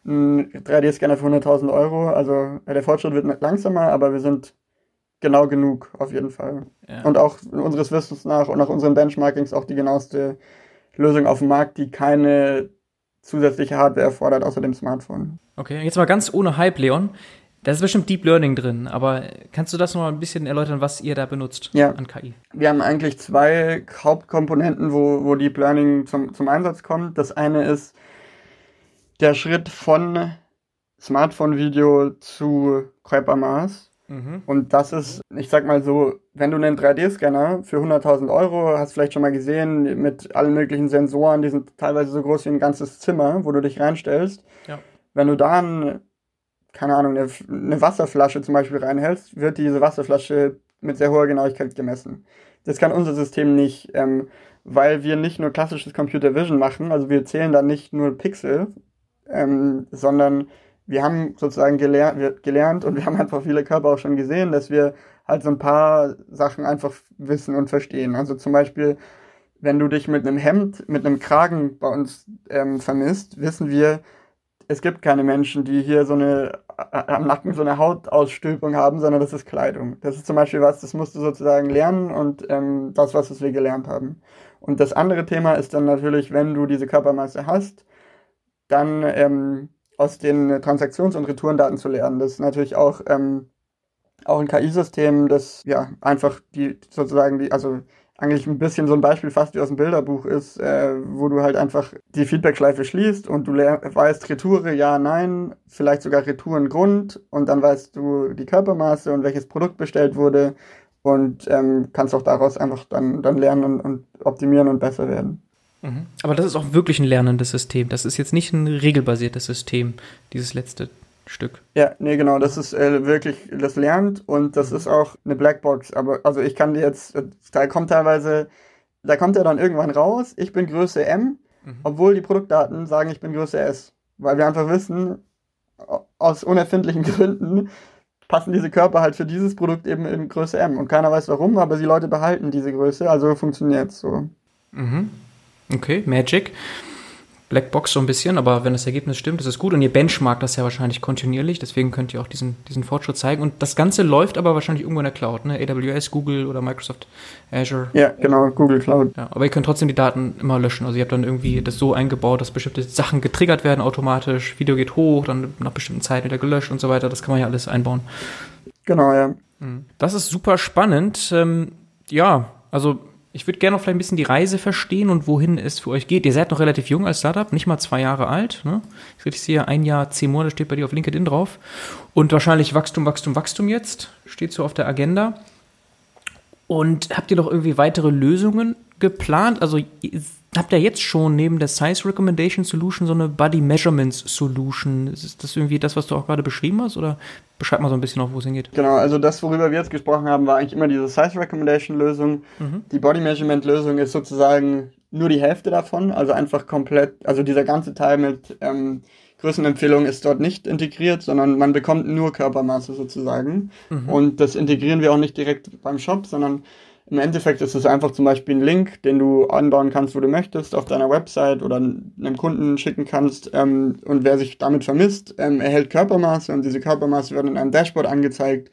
Speaker 1: ein 3D-Scanner für 100.000 Euro. Also der Fortschritt wird langsamer, aber wir sind genau genug auf jeden Fall. Ja. Und auch unseres Wissens nach und nach unseren Benchmarkings auch die genaueste Lösung auf dem Markt, die keine zusätzliche Hardware erfordert außer dem Smartphone.
Speaker 2: Okay, jetzt mal ganz ohne Hype, Leon. Da ist bestimmt Deep Learning drin, aber kannst du das noch mal ein bisschen erläutern, was ihr da benutzt
Speaker 1: ja.
Speaker 2: an KI?
Speaker 1: Wir haben eigentlich zwei Hauptkomponenten, wo, wo Deep Learning zum, zum Einsatz kommt. Das eine ist der Schritt von Smartphone-Video zu Körpermaß. Mhm. Und das ist, ich sag mal so, wenn du einen 3D-Scanner für 100.000 Euro hast, vielleicht schon mal gesehen, mit allen möglichen Sensoren, die sind teilweise so groß wie ein ganzes Zimmer, wo du dich reinstellst. Ja. Wenn du da einen keine Ahnung, eine, eine Wasserflasche zum Beispiel reinhältst, wird diese Wasserflasche mit sehr hoher Genauigkeit gemessen. Das kann unser System nicht, ähm, weil wir nicht nur klassisches Computer Vision machen, also wir zählen dann nicht nur Pixel, ähm, sondern wir haben sozusagen gelernt, gelernt und wir haben einfach viele Körper auch schon gesehen, dass wir halt so ein paar Sachen einfach wissen und verstehen. Also zum Beispiel, wenn du dich mit einem Hemd, mit einem Kragen bei uns ähm, vermisst, wissen wir, es gibt keine Menschen, die hier so eine am Nacken so eine Hautausstülpung haben, sondern das ist Kleidung. Das ist zum Beispiel was, das musst du sozusagen lernen und ähm, das, was wir gelernt haben. Und das andere Thema ist dann natürlich, wenn du diese Körpermasse hast, dann ähm, aus den Transaktions- und Retourendaten zu lernen. Das ist natürlich auch, ähm, auch ein KI-System, das ja einfach die sozusagen die, also eigentlich ein bisschen so ein Beispiel fast wie aus dem Bilderbuch ist, äh, wo du halt einfach die Feedback-Schleife schließt und du weißt Retoure, ja, nein, vielleicht sogar Retourengrund und dann weißt du die Körpermaße und welches Produkt bestellt wurde und ähm, kannst auch daraus einfach dann, dann lernen und, und optimieren und besser werden.
Speaker 2: Mhm. Aber das ist auch wirklich ein lernendes System. Das ist jetzt nicht ein regelbasiertes System, dieses letzte Stück.
Speaker 1: Ja, nee, genau, das ist äh, wirklich, das lernt und das ist auch eine Blackbox. Aber also ich kann dir jetzt, da kommt teilweise, da kommt er dann irgendwann raus, ich bin Größe M, mhm. obwohl die Produktdaten sagen, ich bin Größe S. Weil wir einfach wissen, aus unerfindlichen Gründen passen diese Körper halt für dieses Produkt eben in Größe M. Und keiner weiß warum, aber die Leute behalten diese Größe, also funktioniert es so.
Speaker 2: Mhm. Okay, Magic. Blackbox so ein bisschen, aber wenn das Ergebnis stimmt, ist es gut. Und ihr benchmarkt das ja wahrscheinlich kontinuierlich, deswegen könnt ihr auch diesen, diesen Fortschritt zeigen. Und das Ganze läuft aber wahrscheinlich irgendwo in der Cloud, ne? AWS, Google oder Microsoft Azure.
Speaker 1: Ja, genau, Google Cloud.
Speaker 2: Ja, aber ihr könnt trotzdem die Daten immer löschen. Also ihr habt dann irgendwie das so eingebaut, dass bestimmte Sachen getriggert werden automatisch, Video geht hoch, dann nach bestimmten Zeiten wieder gelöscht und so weiter. Das kann man ja alles einbauen.
Speaker 1: Genau, ja.
Speaker 2: Mhm. Das ist super spannend. Ähm, ja, also ich würde gerne noch vielleicht ein bisschen die Reise verstehen und wohin es für euch geht. Ihr seid noch relativ jung als Startup, nicht mal zwei Jahre alt. Ne? Ich sehe, ein Jahr, zehn Monate steht bei dir auf LinkedIn drauf. Und wahrscheinlich Wachstum, Wachstum, Wachstum jetzt steht so auf der Agenda. Und habt ihr noch irgendwie weitere Lösungen geplant? Also habt ihr jetzt schon neben der Size Recommendation Solution so eine Body Measurements Solution? Ist das irgendwie das, was du auch gerade beschrieben hast? Oder beschreib mal so ein bisschen noch, wo es hingeht.
Speaker 1: Genau, also das, worüber wir jetzt gesprochen haben, war eigentlich immer diese Size Recommendation Lösung. Mhm. Die Body Measurement Lösung ist sozusagen nur die Hälfte davon, also einfach komplett, also dieser ganze Teil mit ähm, Größenempfehlung ist dort nicht integriert, sondern man bekommt nur Körpermaße sozusagen. Mhm. Und das integrieren wir auch nicht direkt beim Shop, sondern im Endeffekt ist es einfach zum Beispiel ein Link, den du anbauen kannst, wo du möchtest, auf deiner Website oder einem Kunden schicken kannst. Ähm, und wer sich damit vermisst, ähm, erhält Körpermaße und diese Körpermaße werden in einem Dashboard angezeigt.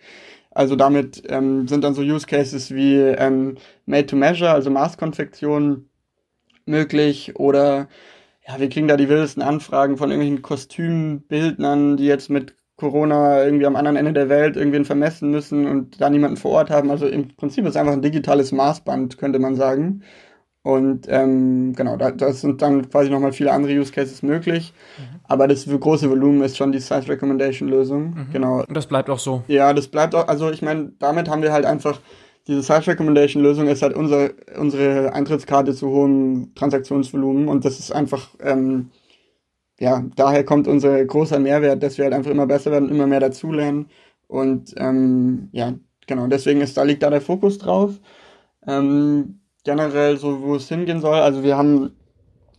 Speaker 1: Also damit ähm, sind dann so Use Cases wie ähm, Made to Measure, also Maßkonfektion möglich oder ja, wir kriegen da die wildesten Anfragen von irgendwelchen Kostümbildnern, die jetzt mit Corona irgendwie am anderen Ende der Welt irgendwen vermessen müssen und da niemanden vor Ort haben. Also im Prinzip ist es einfach ein digitales Maßband, könnte man sagen. Und ähm, genau, da, da sind dann quasi nochmal viele andere Use Cases möglich. Mhm. Aber das große Volumen ist schon die Size Recommendation Lösung. Mhm. Genau.
Speaker 2: Und das bleibt auch so.
Speaker 1: Ja, das bleibt auch, also ich meine, damit haben wir halt einfach, diese Size Recommendation Lösung ist halt unser, unsere Eintrittskarte zu hohem Transaktionsvolumen und das ist einfach, ähm, ja, daher kommt unser großer Mehrwert, dass wir halt einfach immer besser werden, immer mehr dazulernen. Und ähm, ja, genau, deswegen ist da liegt da der Fokus drauf. Ähm, generell so, wo es hingehen soll. Also wir haben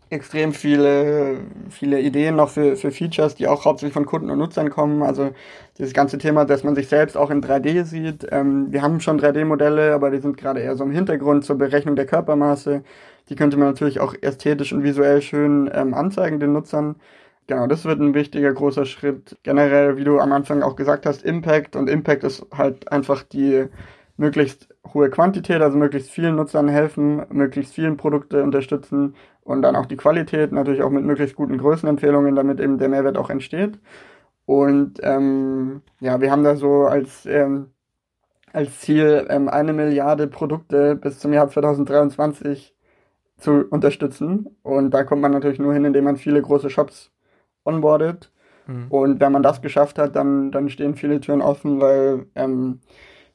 Speaker 1: extrem viele, viele Ideen noch für, für Features, die auch hauptsächlich von Kunden und Nutzern kommen. Also dieses ganze Thema, dass man sich selbst auch in 3D sieht. Ähm, wir haben schon 3D-Modelle, aber die sind gerade eher so im Hintergrund zur Berechnung der Körpermaße. Die könnte man natürlich auch ästhetisch und visuell schön ähm, anzeigen den Nutzern. Genau, das wird ein wichtiger großer Schritt. Generell, wie du am Anfang auch gesagt hast, Impact und Impact ist halt einfach die möglichst hohe Quantität, also möglichst vielen Nutzern helfen, möglichst vielen Produkte unterstützen und dann auch die Qualität, natürlich auch mit möglichst guten Größenempfehlungen, damit eben der Mehrwert auch entsteht. Und ähm, ja, wir haben da so als, ähm, als Ziel, ähm, eine Milliarde Produkte bis zum Jahr 2023 zu unterstützen. Und da kommt man natürlich nur hin, indem man viele große Shops onboardet. Mhm. Und wenn man das geschafft hat, dann, dann stehen viele Türen offen, weil ähm,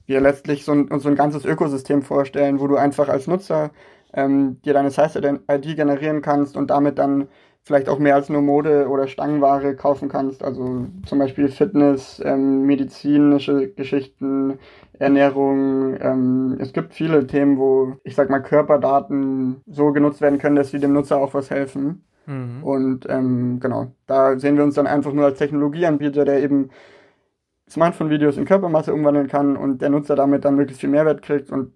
Speaker 1: wir letztlich so ein, so ein ganzes Ökosystem vorstellen, wo du einfach als Nutzer ähm, dir deine Size-ID generieren kannst und damit dann vielleicht auch mehr als nur Mode oder Stangenware kaufen kannst. Also zum Beispiel Fitness, ähm, medizinische Geschichten, Ernährung. Ähm, es gibt viele Themen, wo ich sag mal Körperdaten so genutzt werden können, dass sie dem Nutzer auch was helfen. Mhm. Und ähm, genau, da sehen wir uns dann einfach nur als Technologieanbieter, der eben Smartphone-Videos in Körpermasse umwandeln kann und der Nutzer damit dann möglichst viel Mehrwert kriegt. Und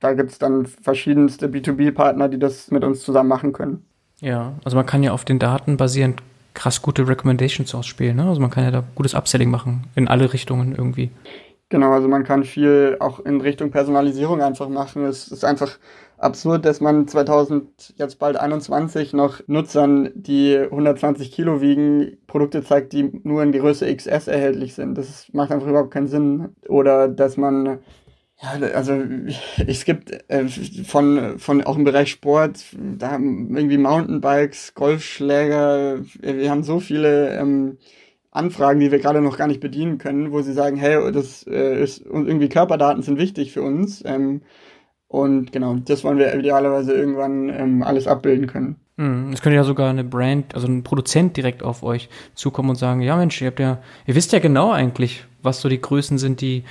Speaker 1: da gibt es dann verschiedenste B2B-Partner, die das mit uns zusammen machen können.
Speaker 2: Ja, also man kann ja auf den Daten basierend krass gute Recommendations ausspielen. Ne? Also man kann ja da gutes Upselling machen in alle Richtungen irgendwie.
Speaker 1: Genau, also man kann viel auch in Richtung Personalisierung einfach machen. Es ist einfach absurd, dass man 2000, jetzt bald 21 noch Nutzern, die 120 Kilo wiegen, Produkte zeigt, die nur in Größe XS erhältlich sind. Das macht einfach überhaupt keinen Sinn. Oder dass man ja, also es gibt äh, von, von auch im Bereich Sport, da haben irgendwie Mountainbikes, Golfschläger, wir haben so viele ähm, Anfragen, die wir gerade noch gar nicht bedienen können, wo sie sagen, hey, das äh, ist irgendwie Körperdaten sind wichtig für uns. Ähm, und genau, das wollen wir idealerweise irgendwann ähm, alles abbilden können.
Speaker 2: Hm, es könnte ja sogar eine Brand, also ein Produzent direkt auf euch zukommen und sagen, ja Mensch, ihr habt ja, ihr wisst ja genau eigentlich, was so die Größen sind, die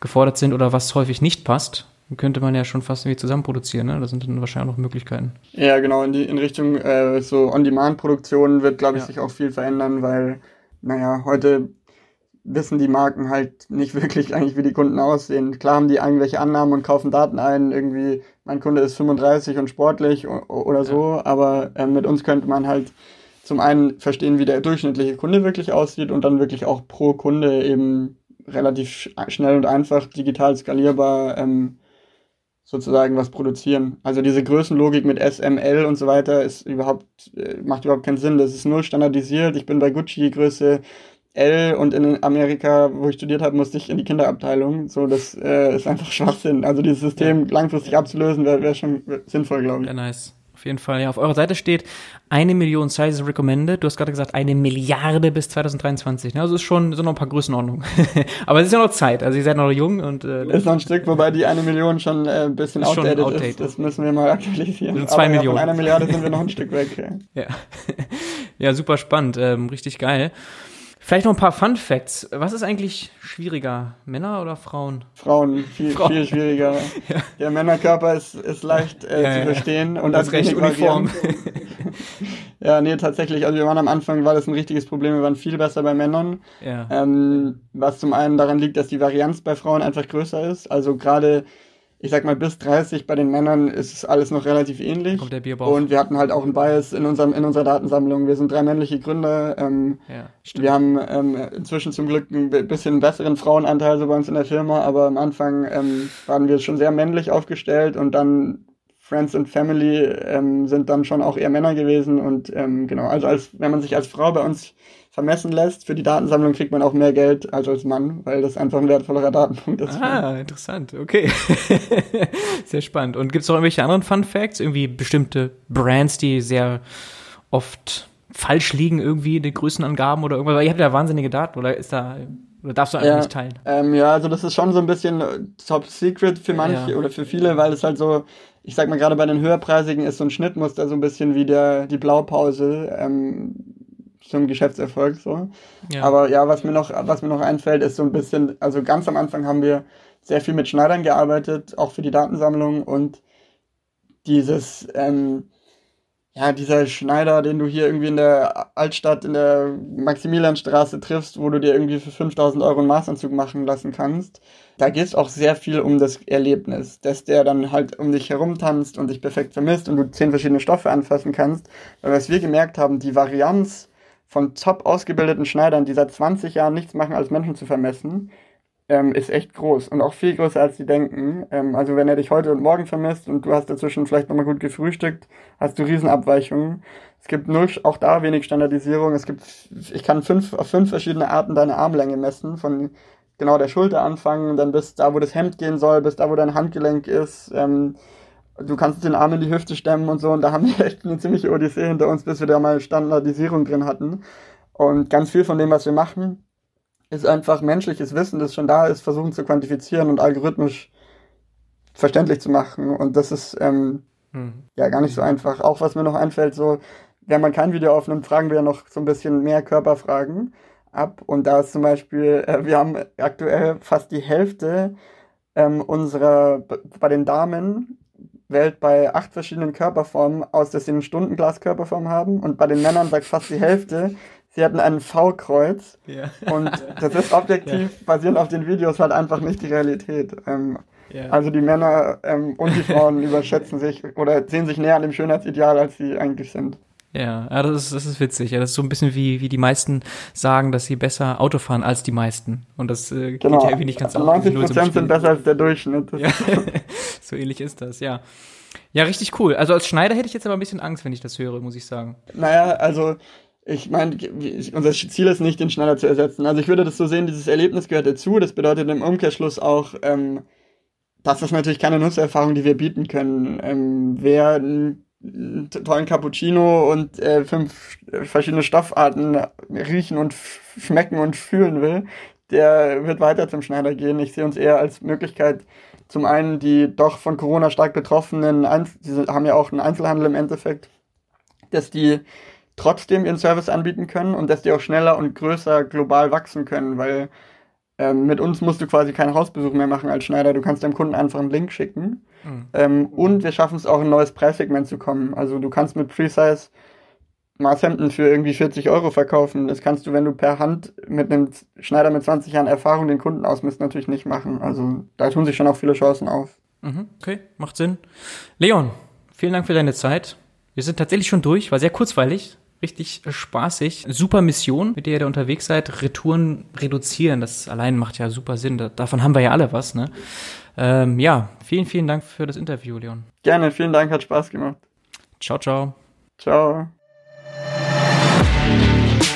Speaker 2: gefordert sind oder was häufig nicht passt. Könnte man ja schon fast irgendwie zusammen produzieren, ne? Da sind dann wahrscheinlich auch noch Möglichkeiten.
Speaker 1: Ja, genau, in, die, in Richtung äh, so On-Demand-Produktion wird, glaube ich, ja. sich auch viel verändern, weil, naja, heute wissen die Marken halt nicht wirklich eigentlich, wie die Kunden aussehen. Klar haben die irgendwelche Annahmen und kaufen Daten ein, irgendwie, mein Kunde ist 35 und sportlich oder so, ja. aber äh, mit uns könnte man halt zum einen verstehen, wie der durchschnittliche Kunde wirklich aussieht und dann wirklich auch pro Kunde eben relativ schnell und einfach digital skalierbar ähm, sozusagen was produzieren. Also diese Größenlogik mit SML und so weiter ist überhaupt, äh, macht überhaupt keinen Sinn. Das ist null standardisiert. Ich bin bei Gucci Größe L und in Amerika, wo ich studiert habe, musste ich in die Kinderabteilung. So, das äh, ist einfach Schwachsinn. Also dieses System langfristig abzulösen, wäre wär schon sinnvoll, glaube ich.
Speaker 2: Ja, nice. Auf jeden Fall. Ja, auf eurer Seite steht eine Million Sizes recommended. Du hast gerade gesagt, eine Milliarde bis 2023. Ne? Also ist schon so noch ein paar Größenordnungen. Aber es ist ja noch Zeit. Also ihr seid noch jung und
Speaker 1: äh, ist noch ein Stück, wobei die eine Million schon äh, ein bisschen outdated, outdated, ist. Das müssen wir mal aktualisieren.
Speaker 2: Also zwei Aber Millionen.
Speaker 1: Ja, von einer Milliarde sind wir noch ein Stück weg.
Speaker 2: Ja, ja. ja super spannend. Ähm, richtig geil. Vielleicht noch ein paar Fun Facts. Was ist eigentlich schwieriger, Männer oder Frauen?
Speaker 1: Frauen, viel, Frauen. viel schwieriger. ja. Der Männerkörper ist, ist leicht äh, ja, zu verstehen
Speaker 2: ja. und das recht uniform.
Speaker 1: ja, nee, tatsächlich. Also wir waren am Anfang, war das ein richtiges Problem. Wir waren viel besser bei Männern. Ja. Ähm, was zum einen daran liegt, dass die Varianz bei Frauen einfach größer ist. Also gerade ich sag mal, bis 30 bei den Männern ist es alles noch relativ ähnlich.
Speaker 2: Kommt der Bierbauch.
Speaker 1: Und wir hatten halt auch einen Bias in, unserem, in unserer Datensammlung. Wir sind drei männliche Gründer. Ähm, ja, wir haben ähm, inzwischen zum Glück ein bisschen besseren Frauenanteil so bei uns in der Firma, aber am Anfang ähm, waren wir schon sehr männlich aufgestellt und dann Friends and Family ähm, sind dann schon auch eher Männer gewesen und ähm, genau, also als wenn man sich als Frau bei uns vermessen lässt. Für die Datensammlung kriegt man auch mehr Geld als als Mann, weil das einfach ein wertvollerer Datenpunkt ist.
Speaker 2: Ah, interessant. Okay. sehr spannend. Und gibt es noch irgendwelche anderen Fun Facts? Irgendwie bestimmte Brands, die sehr oft falsch liegen, irgendwie in den Größenangaben oder irgendwas? Ihr habt ja wahnsinnige Daten, oder ist da oder darfst du einfach
Speaker 1: ja,
Speaker 2: nicht teilen?
Speaker 1: Ähm, ja, also das ist schon so ein bisschen Top Secret für manche ja. oder für viele, weil es halt so, ich sag mal gerade bei den höherpreisigen ist so ein Schnittmuster so ein bisschen wie der die Blaupause. Ähm, zum Geschäftserfolg so. Ja. Aber ja, was mir noch, was mir noch einfällt, ist so ein bisschen, also ganz am Anfang haben wir sehr viel mit Schneidern gearbeitet, auch für die Datensammlung und dieses, ähm, ja, dieser Schneider, den du hier irgendwie in der Altstadt, in der Maximilianstraße triffst, wo du dir irgendwie für 5000 Euro einen Maßanzug machen lassen kannst, da geht es auch sehr viel um das Erlebnis, dass der dann halt um dich herum tanzt und dich perfekt vermisst und du zehn verschiedene Stoffe anfassen kannst. Weil was wir gemerkt haben, die Varianz von top ausgebildeten Schneidern, die seit 20 Jahren nichts machen, als Menschen zu vermessen, ähm, ist echt groß und auch viel größer, als die denken. Ähm, also wenn er dich heute und morgen vermisst und du hast dazwischen vielleicht nochmal gut gefrühstückt, hast du Riesenabweichungen. Es gibt null, auch da wenig Standardisierung. Es gibt, ich kann fünf, auf fünf verschiedene Arten deine Armlänge messen, von genau der Schulter anfangen, dann bis da, wo das Hemd gehen soll, bis da, wo dein Handgelenk ist. Ähm, du kannst den Arm in die Hüfte stemmen und so. Und da haben wir echt eine ziemliche Odyssee hinter uns, bis wir da mal Standardisierung drin hatten. Und ganz viel von dem, was wir machen, ist einfach menschliches Wissen, das schon da ist, versuchen zu quantifizieren und algorithmisch verständlich zu machen. Und das ist ähm, hm. ja gar nicht so einfach. Auch was mir noch einfällt, so, wenn man kein Video aufnimmt, fragen wir ja noch so ein bisschen mehr Körperfragen ab. Und da ist zum Beispiel, äh, wir haben aktuell fast die Hälfte ähm, unserer, bei den Damen wählt bei acht verschiedenen Körperformen aus, dass sie eine Stundenglas-Körperform haben. Und bei den Männern sagt fast die Hälfte, sie hatten ein V-Kreuz. Ja. Und das ist objektiv, ja. basierend auf den Videos, halt einfach nicht die Realität. Ähm, ja. Also die Männer ähm, und die Frauen überschätzen sich oder sehen sich näher an dem Schönheitsideal, als sie eigentlich sind.
Speaker 2: Ja, ja das, ist, das ist witzig. Ja, das ist so ein bisschen wie, wie die meisten sagen, dass sie besser Auto fahren als die meisten. Und das äh,
Speaker 1: genau. geht ja irgendwie nicht ganz 90 Prozent sind besser als der Durchschnitt.
Speaker 2: Ja. so ähnlich ist das, ja. Ja, richtig cool. Also als Schneider hätte ich jetzt aber ein bisschen Angst, wenn ich das höre, muss ich sagen.
Speaker 1: Naja, also ich meine, unser Ziel ist nicht, den Schneider zu ersetzen. Also ich würde das so sehen, dieses Erlebnis gehört dazu. Das bedeutet im Umkehrschluss auch, ähm, das ist natürlich keine Nutzererfahrung, die wir bieten können. Ähm, wer tollen Cappuccino und äh, fünf verschiedene Stoffarten riechen und schmecken und fühlen will, der wird weiter zum Schneider gehen. Ich sehe uns eher als Möglichkeit, zum einen die doch von Corona stark betroffenen, die haben ja auch einen Einzelhandel im Endeffekt, dass die trotzdem ihren Service anbieten können und dass die auch schneller und größer global wachsen können, weil ähm, mit uns musst du quasi keinen Hausbesuch mehr machen als Schneider. Du kannst deinem Kunden einfach einen Link schicken. Mhm. Ähm, und wir schaffen es auch, ein neues Preissegment zu kommen. Also du kannst mit Precise Maßhemden für irgendwie 40 Euro verkaufen. Das kannst du, wenn du per Hand mit einem Schneider mit 20 Jahren Erfahrung den Kunden ausmisst, natürlich nicht machen. Also da tun sich schon auch viele Chancen auf.
Speaker 2: Mhm, okay, macht Sinn. Leon, vielen Dank für deine Zeit. Wir sind tatsächlich schon durch, war sehr kurzweilig richtig spaßig. Super Mission, mit der ihr da unterwegs seid. Retouren reduzieren, das allein macht ja super Sinn. davon haben wir ja alle was, ne? Ähm, ja, vielen, vielen Dank für das Interview, Leon.
Speaker 1: Gerne, vielen Dank, hat Spaß gemacht.
Speaker 2: Ciao, ciao.
Speaker 1: Ciao.